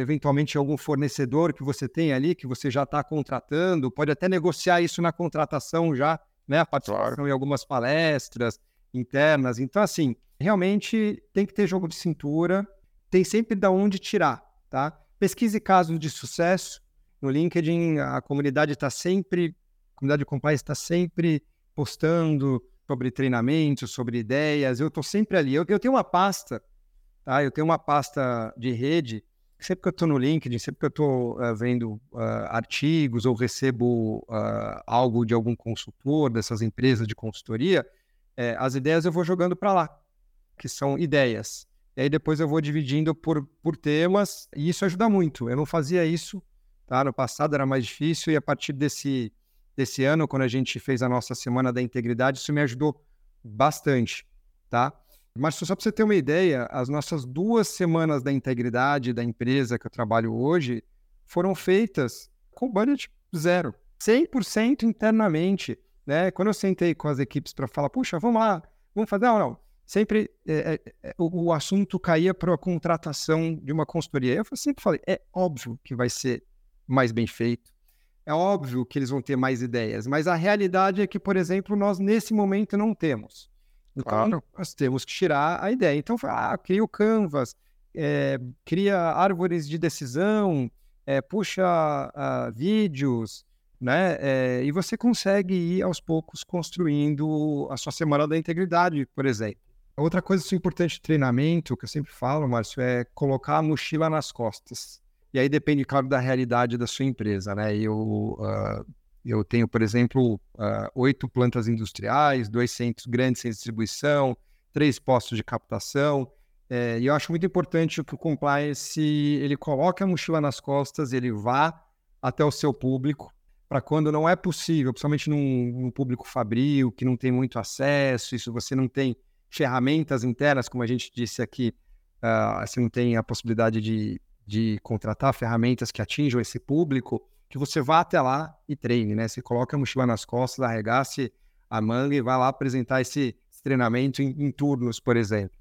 A: eventualmente algum fornecedor que você tem ali, que você já está contratando, pode até negociar isso na contratação já, né? A participação claro. em algumas palestras internas. Então, assim, realmente tem que ter jogo de cintura, tem sempre da onde tirar, tá? Pesquise casos de sucesso. No LinkedIn, a comunidade está sempre, a comunidade de compliance está sempre postando sobre treinamentos, sobre ideias. Eu estou sempre ali. Eu, eu tenho uma pasta, tá? Eu tenho uma pasta de rede sempre que eu estou no LinkedIn, sempre que eu estou uh, vendo uh, artigos ou recebo uh, algo de algum consultor dessas empresas de consultoria, eh, as ideias eu vou jogando para lá, que são ideias. E aí depois eu vou dividindo por, por temas e isso ajuda muito. Eu não fazia isso, tá? No passado era mais difícil e a partir desse, desse ano, quando a gente fez a nossa Semana da Integridade, isso me ajudou bastante, tá? Mas só para você ter uma ideia, as nossas duas semanas da integridade da empresa que eu trabalho hoje foram feitas com budget zero, 100% internamente. Né? Quando eu sentei com as equipes para falar, puxa, vamos lá, vamos fazer, não, não. Sempre é, é, é o, o, assunto caía para a contratação de uma consultoria. Eu sempre falei, é óbvio que vai ser mais bem feito, é óbvio que eles vão ter mais ideias, mas a realidade é que, por exemplo, nós nesse momento não temos. Então, claro. nós temos que tirar a ideia. Então, ah, cria o Canvas, é, cria árvores de decisão, é, puxa uh, vídeos, né? É, e você consegue ir aos poucos construindo a sua semana da integridade, por exemplo. Outra coisa importante de treinamento, que eu sempre falo, Márcio, é colocar a mochila nas costas. E aí depende, claro, da realidade da sua empresa, né? Eu, uh, eu tenho, por exemplo, uh, oito plantas industriais, dois centros grandes de distribuição, três postos de captação. É, e eu acho muito importante que o compliance ele coloque a mochila nas costas, ele vá até o seu público, para quando não é possível, principalmente num, num, público fabril, que não tem muito acesso, isso você não tem ferramentas internas, como a gente disse aqui, uh, você não tem a possibilidade de, de contratar ferramentas que atinjam esse público, que você vá até lá e treine, né? Você coloca a mochila nas costas, arregace a manga e vai lá apresentar esse, treinamento em, em, turnos, por exemplo.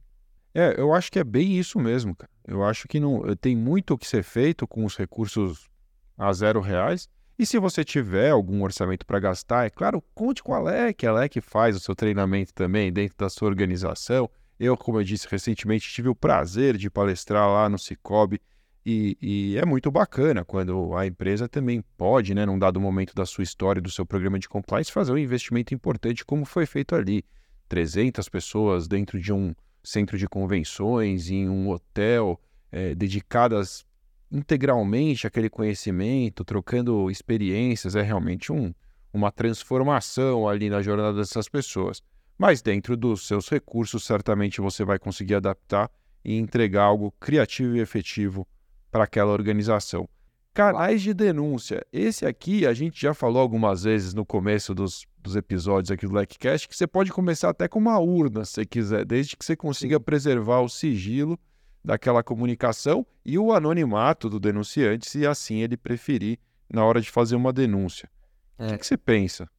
B: É, eu acho que é bem isso mesmo, cara. Eu acho que não tem muito o que ser feito com os recursos a zero reais. E se você tiver algum orçamento para gastar, é claro, conte com a LEC. A LEC faz o seu treinamento também dentro da sua organização. Eu, como eu disse recentemente, tive o prazer de palestrar lá no Cicobi e, e, é muito bacana quando a empresa também pode, né, num dado momento da sua história, do seu programa de compliance, fazer um investimento importante, como foi feito ali. 300 pessoas dentro de um centro de convenções, em um hotel, é, dedicadas integralmente àquele conhecimento, trocando experiências, é realmente um, uma transformação ali na jornada dessas pessoas. Mas dentro dos seus recursos, certamente você vai conseguir adaptar e entregar algo criativo e efetivo para aquela organização. Canais de denúncia. Esse aqui a gente já falou algumas vezes no começo dos, dos episódios aqui do LECCast, que você pode começar até com uma urna, se quiser, desde que você consiga preservar o sigilo daquela comunicação e o anonimato do denunciante, se assim ele preferir na hora de fazer uma denúncia. É. O que, que você pensa?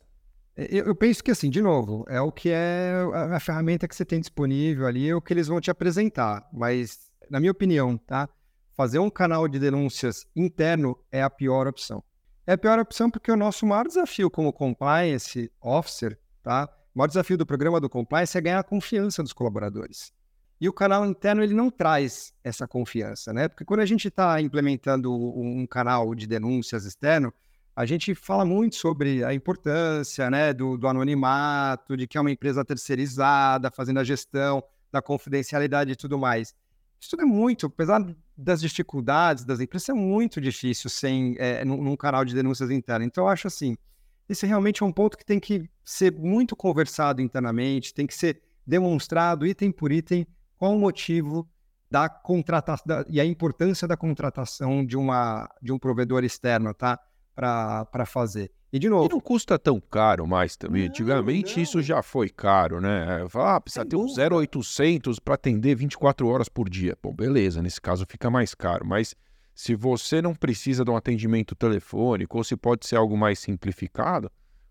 A: Eu, eu, penso que, assim, de novo, é o que é a, a ferramenta que você tem disponível ali, é o que eles vão te apresentar. Mas, na minha opinião, tá? Fazer um canal de denúncias interno é a pior opção. É a pior opção porque o nosso maior desafio como compliance officer, tá? O maior desafio do programa do compliance é ganhar a confiança dos colaboradores. E o canal interno ele não traz essa confiança, né? Porque quando a gente está implementando um canal de denúncias externo, a gente fala muito sobre a importância, né, do, do anonimato, de que é uma empresa terceirizada, fazendo a gestão da confidencialidade e tudo mais. Isso tudo é muito, apesar das dificuldades das empresas, é muito difícil sem é, num, num, canal de denúncias internas. Então, eu acho assim, esse realmente é um ponto que tem que ser muito conversado internamente, tem que ser demonstrado item por item qual o motivo da contratação e a importância da contratação de, uma, de um provedor externo, tá? Para fazer. E de novo. E
B: não custa tão caro mais também. Não, Antigamente não. isso já foi caro, né? Ah, precisa Sem ter um 0800 para atender 24 horas por dia. Bom, beleza, nesse caso fica mais caro, mas se você não precisa de um atendimento telefônico ou se pode ser algo mais simplificado,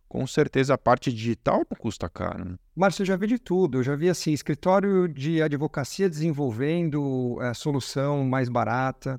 B: com certeza a parte digital não custa caro. Né?
A: Márcio, eu já vi de tudo. Eu já vi assim, escritório de advocacia desenvolvendo é, solução mais barata.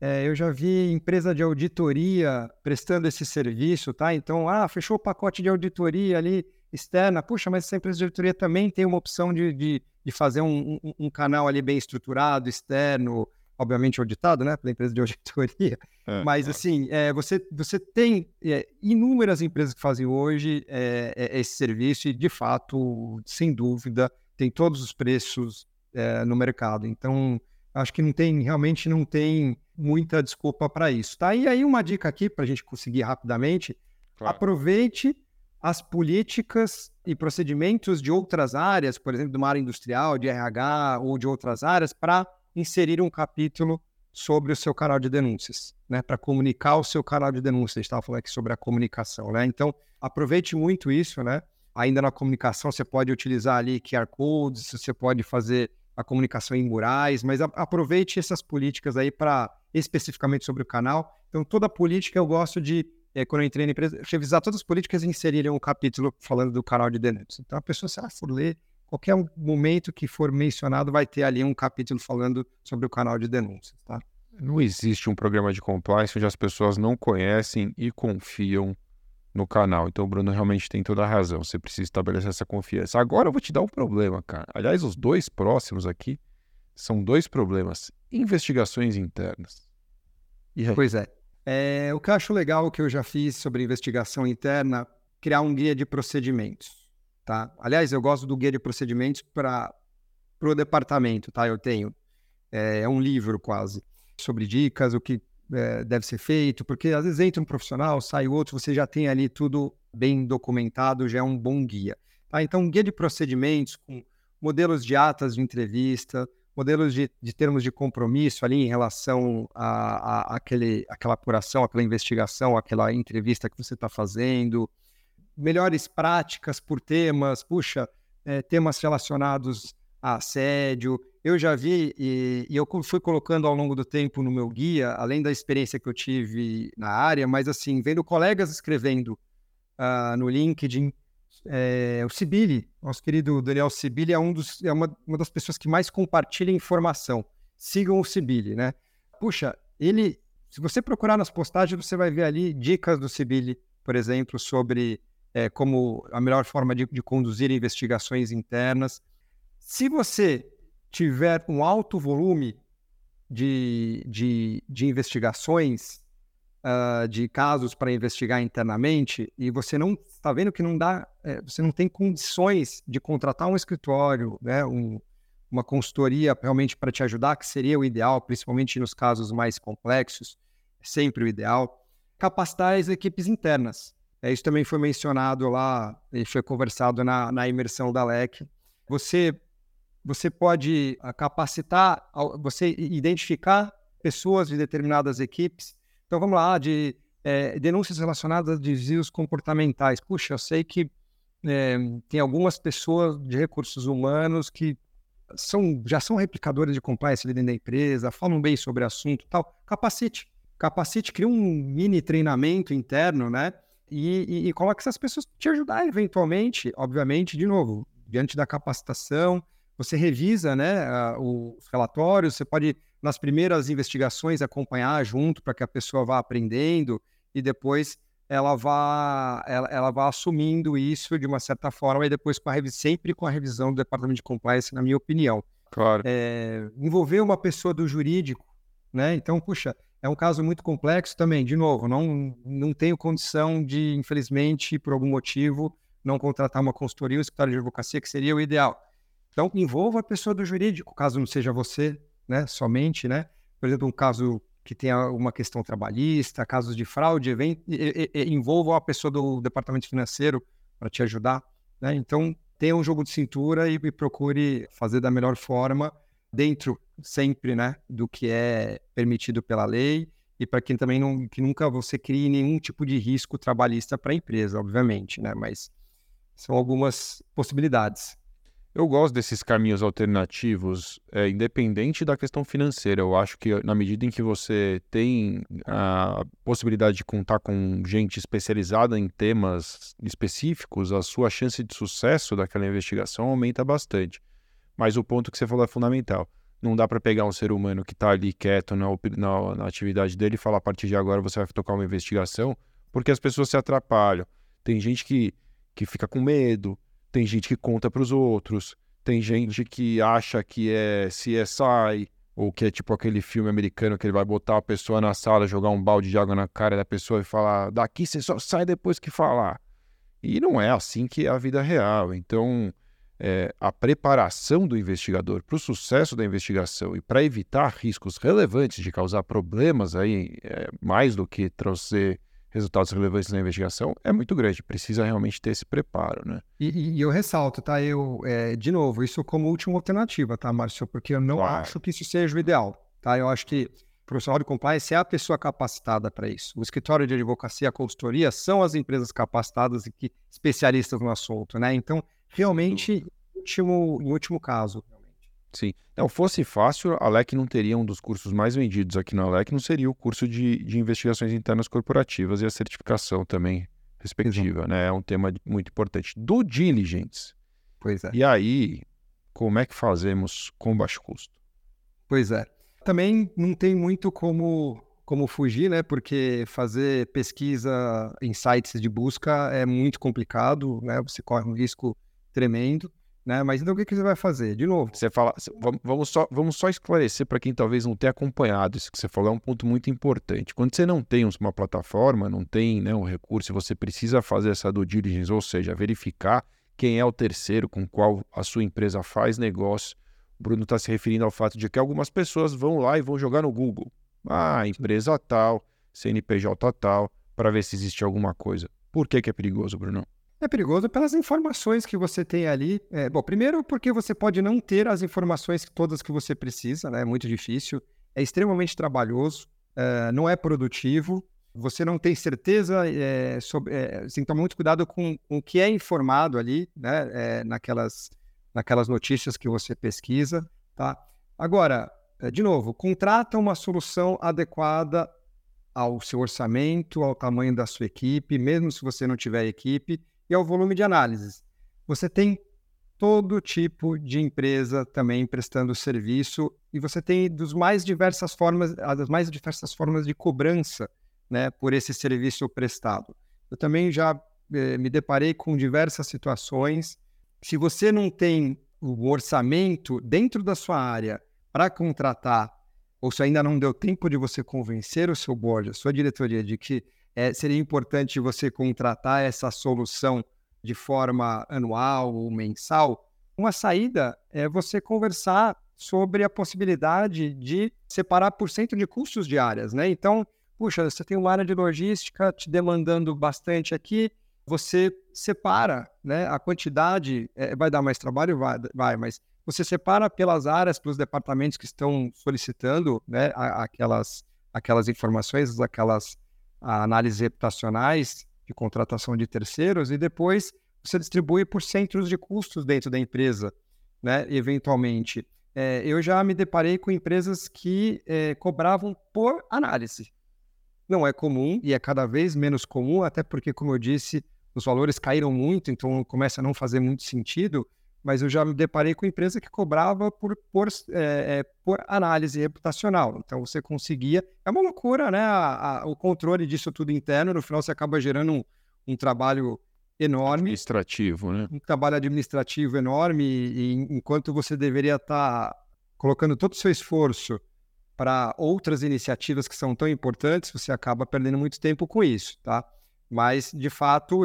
A: É, eu já vi empresa de auditoria prestando esse serviço, tá? Então, ah, fechou o pacote de auditoria ali externa. Puxa, mas essa empresa de auditoria também tem uma opção de, de, de fazer um, um, um canal ali bem estruturado, externo, obviamente auditado, né, pela empresa de auditoria, é, mas assim, é, você, você tem é, inúmeras empresas que fazem hoje é, é, esse serviço e, de fato, sem dúvida, tem todos os preços é, no mercado. Então, acho que não tem, realmente não tem muita desculpa para isso, tá? E aí uma dica aqui para a gente conseguir rapidamente, claro. aproveite as políticas e procedimentos de outras áreas, por exemplo, de uma área industrial, de RH ou de outras áreas, para inserir um capítulo sobre o seu canal de denúncias, né? Para comunicar o seu canal de denúncias. A gente estava falando aqui sobre a comunicação, né? Então, aproveite muito isso, né? Ainda na comunicação, você pode utilizar ali QR codes, você pode fazer a comunicação em murais, mas aproveite essas políticas aí para especificamente sobre o canal. Então, toda política eu gosto de, é, quando eu entrei na empresa, revisar todas as políticas e inserir um capítulo falando do canal de denúncias. Então, a pessoa, se ela for ler, qualquer momento que for mencionado vai ter ali um capítulo falando sobre o canal de denúncias, tá?
B: Não existe um programa de compliance onde as pessoas não conhecem e confiam no canal. Então o Bruno realmente tem toda a razão. Você precisa estabelecer essa confiança. Agora eu vou te dar um problema, cara. Aliás, os dois próximos aqui são dois problemas: investigações internas.
A: Pois é. é. O que eu acho legal que eu já fiz sobre investigação interna, criar um guia de procedimentos. Tá? Aliás, eu gosto do guia de procedimentos para o departamento, tá? Eu tenho. É, é, um livro quase sobre dicas, o que é, deve ser feito, porque às vezes entra um profissional, sai outro, você já tem ali tudo bem documentado, já é um bom guia. Tá? Então, um guia de procedimentos com modelos de atas de entrevista, modelos de, de termos de compromisso ali em relação a, a, aquele, àquela apuração, aquela investigação, aquela entrevista que você está fazendo, melhores práticas por temas, puxa, é, temas relacionados a assédio. Eu já vi e, e, eu fui colocando ao longo do tempo no meu guia, além da experiência que eu tive na área, mas assim, vendo colegas escrevendo uh, no LinkedIn, é, o Sibili, nosso querido Daniel Sibili, é, um dos, é uma, uma das pessoas que mais compartilha informação. Sigam o Sibili, né? Puxa, ele, se você procurar nas postagens, você vai ver ali dicas do Sibili, por exemplo, sobre é, como a melhor forma de, de conduzir investigações internas. Se você tiver um alto volume de, de, de investigações, uh, de casos para investigar internamente, e você não está vendo que não dá, é, você não tem condições de contratar um escritório, né, um, uma consultoria realmente para te ajudar, que seria o ideal, principalmente nos casos mais complexos, é sempre o ideal, capacitar as equipes internas. É, isso também foi mencionado lá e foi conversado na, na imersão da LEC. Você, você pode ah, capacitar, você identificar pessoas de determinadas equipes. Então vamos lá, de é, denúncias relacionadas a desvios comportamentais. Puxa, eu sei que é, tem algumas pessoas de recursos humanos que são, já são replicadores de compliance dentro da empresa, falam bem sobre o assunto tal. Capacite. Capacite, cria um mini treinamento interno, né? e, e, e essas pessoas para te ajudar eventualmente, obviamente, de novo, diante da capacitação, você revisa né, os relatórios, você pode, nas primeiras investigações, acompanhar junto para que a pessoa vá aprendendo e depois ela vá, ela, ela vá assumindo isso de uma certa forma e depois com a sempre com a revisão do departamento de compliance, na minha opinião.
B: Claro.
A: É, envolver uma pessoa do jurídico, né? Então, puxa, é um caso muito complexo também. De novo, não, não tenho condição de, infelizmente, por algum motivo, não contratar uma consultoria ou escritório de advocacia, que seria o ideal. Então, envolva a pessoa do jurídico, caso não seja você, né, somente, né? Por exemplo, um caso que tenha alguma questão trabalhista, casos de fraude, event... envolvam a pessoa do departamento financeiro para te ajudar. Né? Então, tenha um jogo de cintura e, e procure fazer da melhor forma, dentro sempre né, do que é permitido pela lei e para quem também não, que nunca você crie nenhum tipo de risco trabalhista para a empresa, obviamente, né? Mas são algumas possibilidades.
B: Eu gosto desses caminhos alternativos, é, independente da questão financeira. Eu acho que na medida em que você tem a possibilidade de contar com gente especializada em temas específicos, a sua chance de sucesso daquela investigação aumenta bastante. Mas o ponto que você falou é fundamental. Não dá para pegar um ser humano que está ali quieto na, na, na atividade dele e falar a partir de agora você vai tocar uma investigação, porque as pessoas se atrapalham. Tem gente que, que fica com medo, tem gente que conta para os outros, tem gente que acha que é CSI, ou que é tipo aquele filme americano que ele vai botar a pessoa na sala, jogar um balde de água na cara da pessoa e falar: daqui você só sai depois que falar. E não é assim que é a vida real. Então, é, a preparação do investigador para o sucesso da investigação e para evitar riscos relevantes de causar problemas aí, é, mais do que trazer resultados relevantes na investigação é muito grande. Precisa realmente ter esse preparo, né?
A: E, e eu ressalto, tá? Eu, é, de novo, isso como última alternativa, tá, Márcio? Porque eu não claro. acho que isso seja o ideal, tá? Eu acho que o profissional de compliance é a pessoa capacitada para isso. O escritório de advocacia, a consultoria são as empresas capacitadas e que especialistas no assunto, né? Então, realmente, em último, em último caso,
B: Sim. Não, fosse fácil, a LEC não teria um dos cursos mais vendidos aqui na LEC, não seria o curso de, de investigações internas corporativas e a certificação também respectiva, Exato. né? É um tema muito importante. Do diligence.
A: Pois é.
B: E aí, como é que fazemos com baixo custo?
A: Pois é. Também não tem muito como, como fugir, né? Porque fazer pesquisa em sites de busca é muito complicado, né? Você corre um risco tremendo. Né? Mas então o que, que você vai fazer? De novo.
B: Você fala, vamos só, vamos só esclarecer para quem talvez não tenha acompanhado isso que você falou, é um ponto muito importante. Quando você não tem uma plataforma, não tem né, um recurso, você precisa fazer essa due diligence, ou seja, verificar quem é o terceiro com qual a sua empresa faz negócio. O Bruno está se referindo ao fato de que algumas pessoas vão lá e vão jogar no Google. Ah, empresa tal, CNPJ tal, para ver se existe alguma coisa. Por que, que é perigoso, Bruno?
A: É perigoso pelas informações que você tem ali. É, bom, primeiro porque você pode não ter as informações todas que você precisa, né? É muito difícil. É extremamente trabalhoso, é, não é produtivo. Você não tem certeza é, sobre. É, tem que tomar muito cuidado com, com o que é informado ali, né? É, naquelas, naquelas notícias que você pesquisa, tá? Agora, de novo, contrata uma solução adequada ao seu orçamento, ao tamanho da sua equipe, mesmo se você não tiver equipe e ao volume de análises. Você tem todo tipo de empresa também prestando serviço e você tem dos mais diversas formas, as mais diversas formas de cobrança, né, por esse serviço prestado. Eu também já eh, me deparei com diversas situações. Se você não tem o orçamento dentro da sua área para contratar, ou se ainda não deu tempo de você convencer o seu board, a sua diretoria de que é, seria importante você contratar essa solução de forma anual ou mensal. Uma saída é você conversar sobre a possibilidade de separar por cento de custos diárias, né? Então, puxa, você tem uma área de logística te demandando bastante aqui, você separa, né? A quantidade é, vai dar mais trabalho, vai, vai, mas você separa pelas áreas, pelos departamentos que estão solicitando, né? Aquelas, aquelas informações, aquelas análises reputacionais de contratação de terceiros e depois você distribui por centros de custos dentro da empresa, né? Eventualmente. É, eu já me deparei com empresas que é, cobravam por análise. Não é comum e é cada vez menos comum, até porque, como eu disse, os valores caíram muito, então começa a não fazer muito sentido mas eu já me deparei com empresa que cobrava por, por, é, é, por análise reputacional. Então você conseguia. É uma loucura, né? A, a, o controle disso tudo interno, no final você acaba gerando um, um trabalho enorme.
B: Administrativo, né?
A: Um trabalho administrativo enorme, e, e enquanto você deveria estar tá colocando todo o seu esforço para outras iniciativas que são tão importantes, você acaba perdendo muito tempo com isso, tá? Mas, de fato,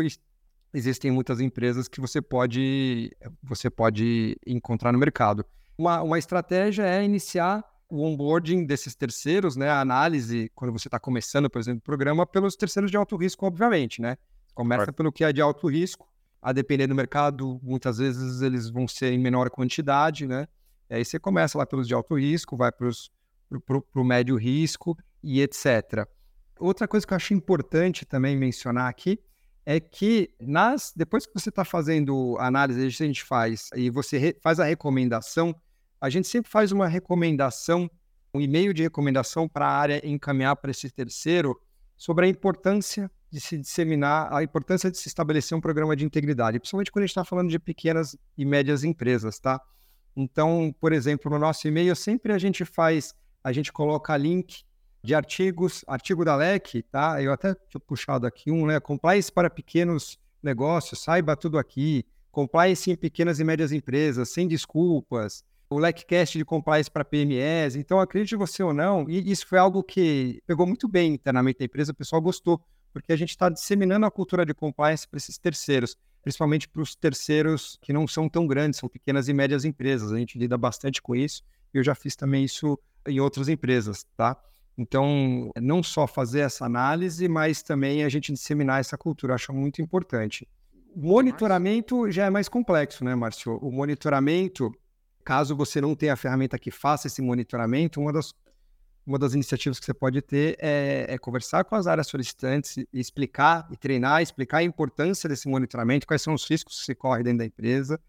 A: existem muitas empresas que você pode, você pode encontrar no mercado. Uma, uma estratégia é iniciar o onboarding desses terceiros, né, a análise, quando você está começando, por exemplo, o programa, pelos terceiros de alto risco, obviamente, né? Começa claro. pelo que é de alto risco, a depender do mercado, muitas vezes eles vão ser em menor quantidade, né? E aí você começa lá pelos de alto risco, vai para o médio risco e etc. Outra coisa que eu acho importante também mencionar aqui é que nas depois que você está fazendo análise, a gente faz e você faz a recomendação, a gente sempre faz uma recomendação, um e-mail de recomendação para a área encaminhar para esse terceiro sobre a importância de se disseminar, a importância de se estabelecer um programa de integridade, principalmente quando a gente está falando de pequenas e médias empresas, tá? Então, por exemplo, no nosso e-mail sempre a gente faz, a gente coloca link de artigos, artigo da LEC, tá? Eu até tinha puxado aqui um, né? Compliance para pequenos negócios, saiba tudo aqui. Compliance em pequenas e médias empresas, sem desculpas. O LECcast de compliance para PMEs. Então, acredite você ou não, e isso foi algo que pegou muito bem internamente da empresa, o pessoal gostou, porque a gente está disseminando a cultura de compliance para esses terceiros, principalmente para os terceiros que não são tão grandes, são pequenas e médias empresas. A gente lida bastante com isso. Eu já fiz também isso em outras empresas, tá? Então, não só fazer essa análise, mas também a gente disseminar essa cultura, acho muito importante. O monitoramento já é mais complexo, né, Márcio? O monitoramento, caso você não tenha a ferramenta que faça esse monitoramento, uma das, uma das iniciativas que você pode ter é, é conversar com as áreas solicitantes, explicar e treinar, explicar a importância desse monitoramento, quais são os riscos que se corre dentro da empresa,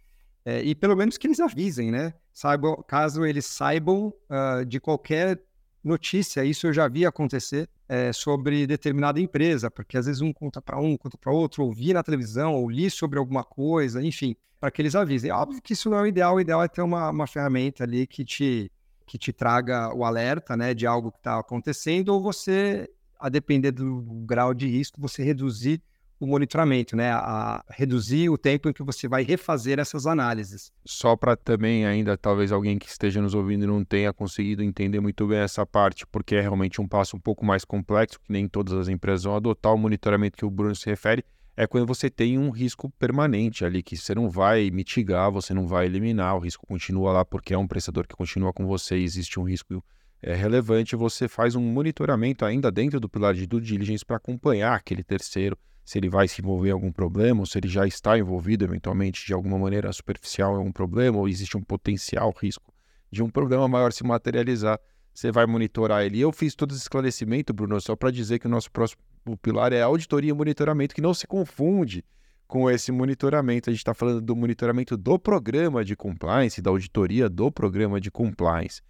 A: é, e pelo menos que eles avisem, né? Saibam, caso eles saibam uh, de qualquer notícia, isso eu já vi acontecer é, sobre determinada empresa, porque às vezes um conta para um, conta para outro, ou vi na televisão, ou li sobre alguma coisa, enfim, para que eles avisem. Óbvio que isso não é o ideal, o ideal é ter uma, uma ferramenta ali que te, que te traga o alerta né, de algo que está acontecendo, ou você, a depender do grau de risco, você reduzir o monitoramento, né? A reduzir o tempo em que você vai refazer essas análises.
B: Só para também ainda talvez alguém que esteja nos ouvindo não tenha conseguido entender muito bem essa parte, porque é realmente um passo um pouco mais complexo, que nem todas as empresas vão adotar o monitoramento que o Bruno se refere, é quando você tem um risco permanente ali, que você não vai mitigar, você não vai eliminar, o risco continua lá porque é um prestador que continua com você existe um risco é, relevante, você faz um monitoramento ainda dentro do pilar de due diligence para acompanhar aquele terceiro, se ele vai se envolver em algum problema, ou se ele já está envolvido eventualmente de alguma maneira superficial em algum problema, ou existe um potencial risco de um problema maior se materializar, você vai monitorar ele. E eu fiz todo esse esclarecimento, Bruno, só para dizer que o nosso próximo pilar é auditoria e monitoramento, que não se confunde com esse monitoramento. A gente está falando do monitoramento do programa de compliance, da auditoria do programa de compliance.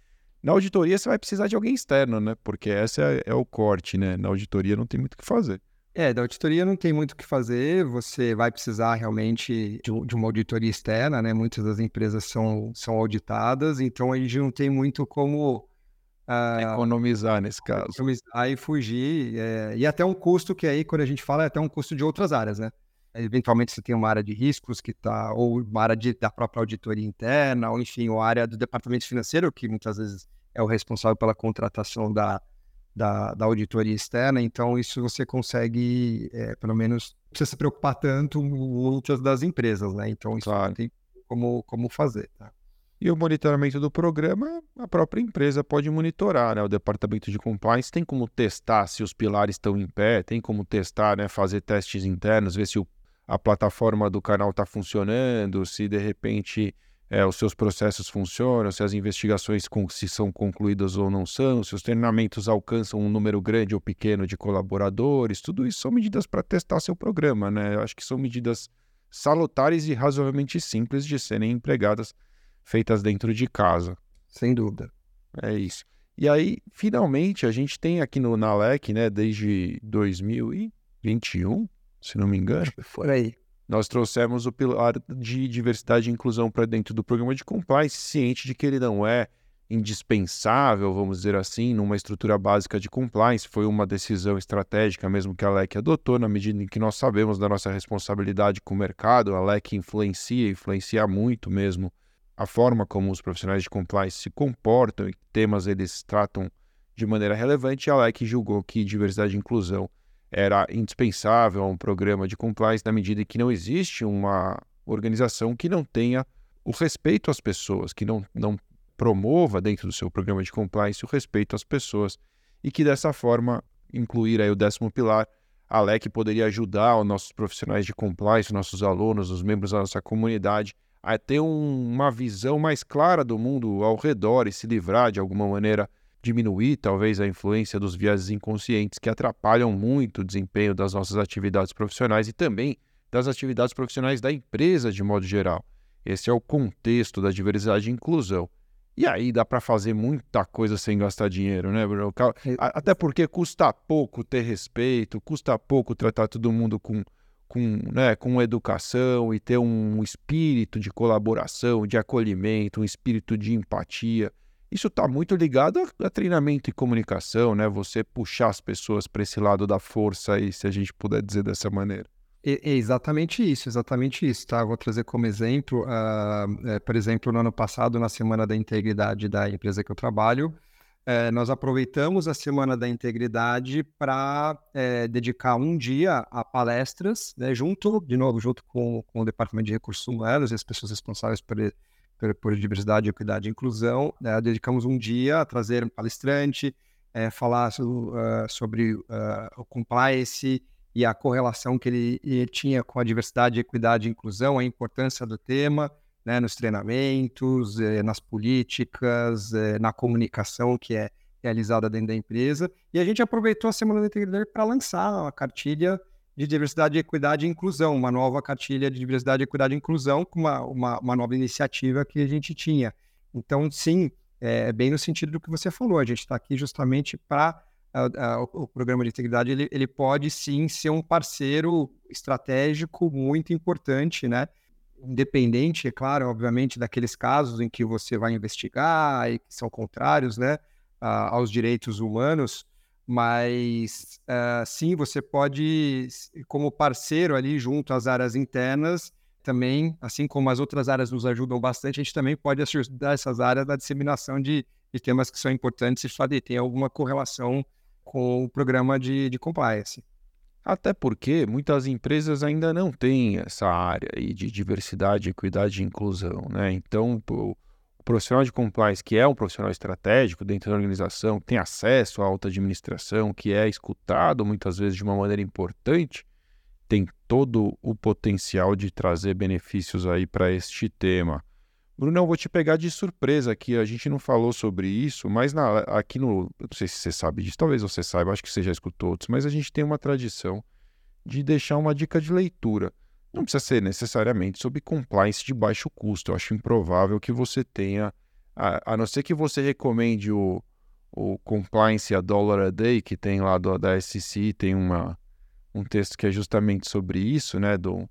B: Na auditoria você vai precisar de alguém externo, né? Porque esse é, é o corte, né? Na auditoria não tem muito o que fazer.
A: É, da auditoria não tem muito o que fazer, você vai precisar realmente de, de, uma auditoria externa, né? Muitas das empresas são, são auditadas, então a gente não tem muito como.
B: Uh, economizar nesse caso.
A: Economizar e fugir. É, e até um custo que aí, quando a gente fala, é até um custo de outras áreas, né? Eventualmente você tem uma área de riscos que está, ou uma área de, da própria auditoria interna, ou enfim, uma área do departamento financeiro, que muitas vezes é o responsável pela contratação da, da, da auditoria externa, então isso você consegue, é, pelo menos, não precisa se preocupar tanto muitas das empresas, né? Então isso claro. tem como, como fazer, tá?
B: E o monitoramento do programa, a própria empresa pode monitorar, né? O departamento de compliance tem como testar se os pilares estão em pé, tem como testar, né? Fazer testes internos, ver se o, a plataforma do canal está funcionando, se de repente é, os seus processos funcionam, se as investigações com, se são concluídas ou não são, se os treinamentos alcançam um número grande ou pequeno de colaboradores, tudo isso são medidas para testar seu programa, né? Eu acho que são medidas salutares e razoavelmente simples de serem empregadas, feitas dentro de casa.
A: Sem dúvida.
B: É isso. E aí, finalmente, a gente tem aqui no Nalec, né, desde 2021, se não me engano.
A: Por aí
B: nós trouxemos o pilar de diversidade e inclusão para dentro do programa de compliance, ciente de que ele não é indispensável, vamos dizer assim, numa estrutura básica de compliance. Foi uma decisão estratégica mesmo que a LEC adotou, na medida em que nós sabemos da nossa responsabilidade com o mercado. A LEC influencia, influencia muito mesmo a forma como os profissionais de compliance se comportam e temas eles tratam de maneira relevante. A LEC julgou que diversidade e inclusão era indispensável a um programa de compliance na medida em que não existe uma organização que não tenha o respeito às pessoas, que não, não promova dentro do seu programa de compliance o respeito às pessoas e que dessa forma incluir aí o décimo pilar, a LEC poderia ajudar os nossos profissionais de compliance, nossos alunos, os membros da nossa comunidade a ter um, uma visão mais clara do mundo ao redor e se livrar de alguma maneira diminuir talvez a influência dos viéses inconscientes que atrapalham muito o desempenho das nossas atividades profissionais e também das atividades profissionais da empresa de modo geral. Esse é o contexto da diversidade e inclusão. E aí dá para fazer muita coisa sem gastar dinheiro, né, Bruno? Até porque custa pouco ter respeito, custa pouco tratar todo mundo com, com, né, com educação e ter um espírito de colaboração, de acolhimento, um espírito de empatia. Isso está muito ligado a, a, treinamento e comunicação, né? Você puxar as pessoas para esse lado da força aí, se a gente puder dizer dessa maneira.
A: É, exatamente isso, exatamente isso, tá? Vou trazer como exemplo, uh, é, por exemplo, no ano passado, na Semana da Integridade da empresa que eu trabalho, é, nós aproveitamos a Semana da Integridade para é, dedicar um dia a palestras, né, junto, de novo, junto com, com o Departamento de Recursos Humanos e as pessoas responsáveis por por, diversidade, equidade e inclusão. Né? Dedicamos um dia a trazer um palestrante, é, falar so, uh, sobre uh, o compliance e a correlação que ele, tinha com a diversidade, equidade e inclusão, a importância do tema né, nos treinamentos, eh, nas políticas, eh, na comunicação que é realizada dentro da empresa. E a gente aproveitou a Semana da Integridade para lançar a cartilha de diversidade, equidade e inclusão, uma nova cartilha de diversidade, equidade e inclusão, com uma, uma, uma nova iniciativa que a gente tinha. Então, sim, é bem no sentido do que você falou, a gente está aqui justamente para o programa de integridade ele, ele pode sim ser um parceiro estratégico muito importante, né? Independente, é claro, obviamente, daqueles casos em que você vai investigar e que são contrários, né, aos direitos humanos, mas uh, sim, você pode, como parceiro ali junto às áreas internas, também, assim como as outras áreas nos ajudam bastante, a gente também pode ajudar essas áreas na disseminação de, de temas que são importantes e fazer tem alguma correlação com o programa de, de compliance.
B: Até porque muitas empresas ainda não têm essa área de diversidade, equidade e inclusão, né? Então, o profissional de compliance, que é um profissional estratégico dentro da organização, tem acesso à alta administração, que é escutado muitas vezes de uma maneira importante, tem todo o potencial de trazer benefícios aí para este tema. Bruno, eu vou te pegar de surpresa aqui. A gente não falou sobre isso, mas na, aqui no. Não sei se você sabe disso, talvez você saiba, acho que você já escutou outros, mas a gente tem uma tradição de deixar uma dica de leitura. Não precisa ser necessariamente sobre compliance de baixo custo. Eu acho improvável que você tenha, a, a não ser que você recomende o, o Compliance a Dollar a Day, que tem lá do, da SEC, tem uma, um texto que é justamente sobre isso, né, do,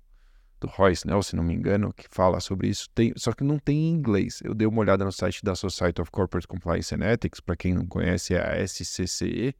B: do Royce se não me engano, que fala sobre isso, tem, só que não tem em inglês. Eu dei uma olhada no site da Society of Corporate Compliance and Ethics, para quem não conhece, é a SCCE,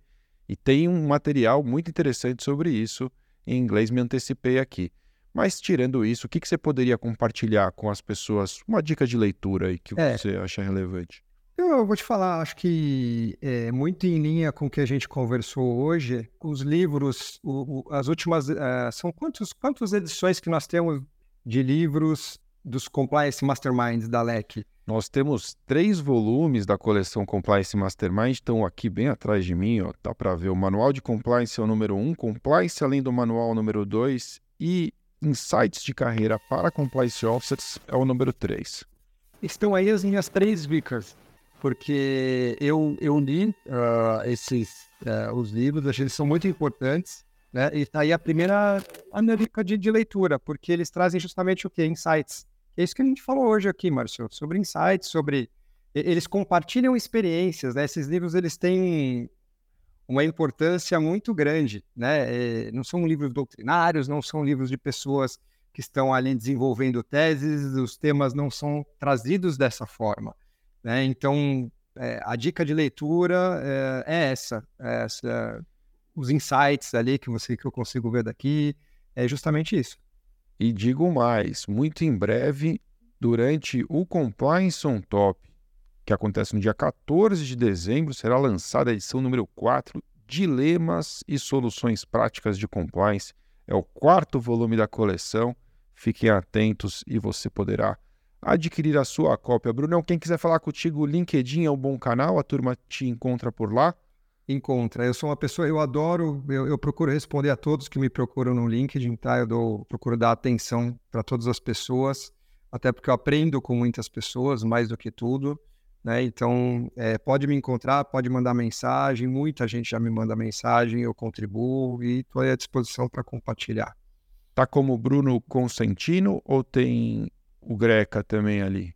B: e tem um material muito interessante sobre isso em inglês, me antecipei aqui. Mas tirando isso, o que, que você poderia compartilhar com as pessoas? Uma dica de leitura aí que é. você acha relevante.
A: Eu vou te falar, acho que é muito em linha com o que a gente conversou hoje. Os livros, o, o, as últimas, uh, são quantos, quantas edições que nós temos de livros dos Compliance Masterminds da LEC?
B: Nós temos três volumes da coleção Compliance Mastermind, estão aqui bem atrás de mim, ó, dá para ver. O Manual de Compliance é o número um, Compliance além do manual número dois e Insights de carreira para compliance officers é o número 3.
A: Estão aí as minhas três dicas, porque eu, eu li uh, esses uh, os livros, acho que eles são muito importantes, né? E tá aí a primeira a minha dica de, de leitura, porque eles trazem justamente o que? Insights. É isso que a gente falou hoje aqui, Márcio, sobre insights, sobre eles compartilham experiências, né? Esses livros eles têm uma importância muito grande, né? É, não são livros doutrinários, não são livros de pessoas que estão ali desenvolvendo teses, os temas não são trazidos dessa forma, né? Então, é, a dica de leitura é, é essa, é essa, os insights ali que você que eu consigo ver daqui, é justamente isso.
B: E digo mais, muito em breve, durante o Compliance on Top, que acontece no dia 14 de dezembro, será lançada a edição número 4, Dilemas e Soluções Práticas de Compliance. É o quarto volume da coleção. Fiquem atentos e você poderá adquirir a sua cópia. Brunão, quem quiser falar contigo, o LinkedIn é um bom canal, a turma te encontra por lá.
A: Encontra. Eu sou uma pessoa, eu adoro, eu, eu procuro responder a todos que me procuram no LinkedIn, tá? Eu dou, procuro dar atenção para todas as pessoas, até porque eu aprendo com muitas pessoas, mais do que tudo. Né? Então, é, pode me encontrar, pode mandar mensagem, muita gente já me manda mensagem, eu contribuo e estou à disposição para compartilhar.
B: Tá como Bruno Consentino ou tem o Greca também ali?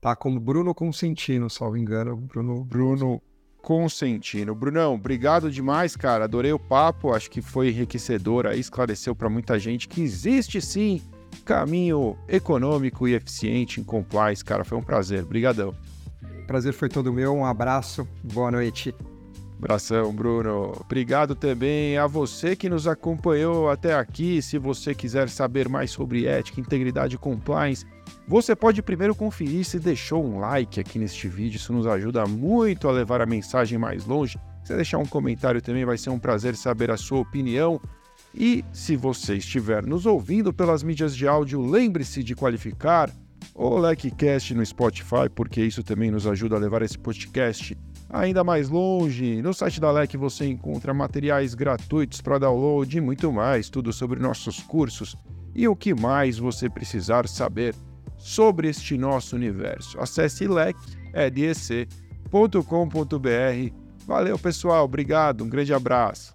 A: Tá como Bruno Consentino, salvo engano. Bruno,
B: Bruno Consentino. Brunão, obrigado demais, cara. Adorei o papo, acho que foi enriquecedor aí, esclareceu para muita gente que existe sim caminho econômico e eficiente em compliance, cara. Foi um prazer. Obrigadão.
A: Prazer foi todo meu. Um abraço. Boa noite.
B: Abração, Bruno. Obrigado também a você que nos acompanhou até aqui. Se você quiser saber mais sobre ética, integridade e compliance, você pode primeiro conferir se deixou um like aqui neste vídeo. Isso nos ajuda muito a levar a mensagem mais longe. Se deixar um comentário também, vai ser um prazer saber a sua opinião. E se você estiver nos ouvindo pelas mídias de áudio, lembre-se de qualificar o LecCast no Spotify, porque isso também nos ajuda a levar esse podcast ainda mais longe. No site da LEC você encontra materiais gratuitos para download e muito mais, tudo sobre nossos cursos e o que mais você precisar saber sobre este nosso universo. Acesse lecedc.com.br. Valeu, pessoal. Obrigado. Um grande abraço.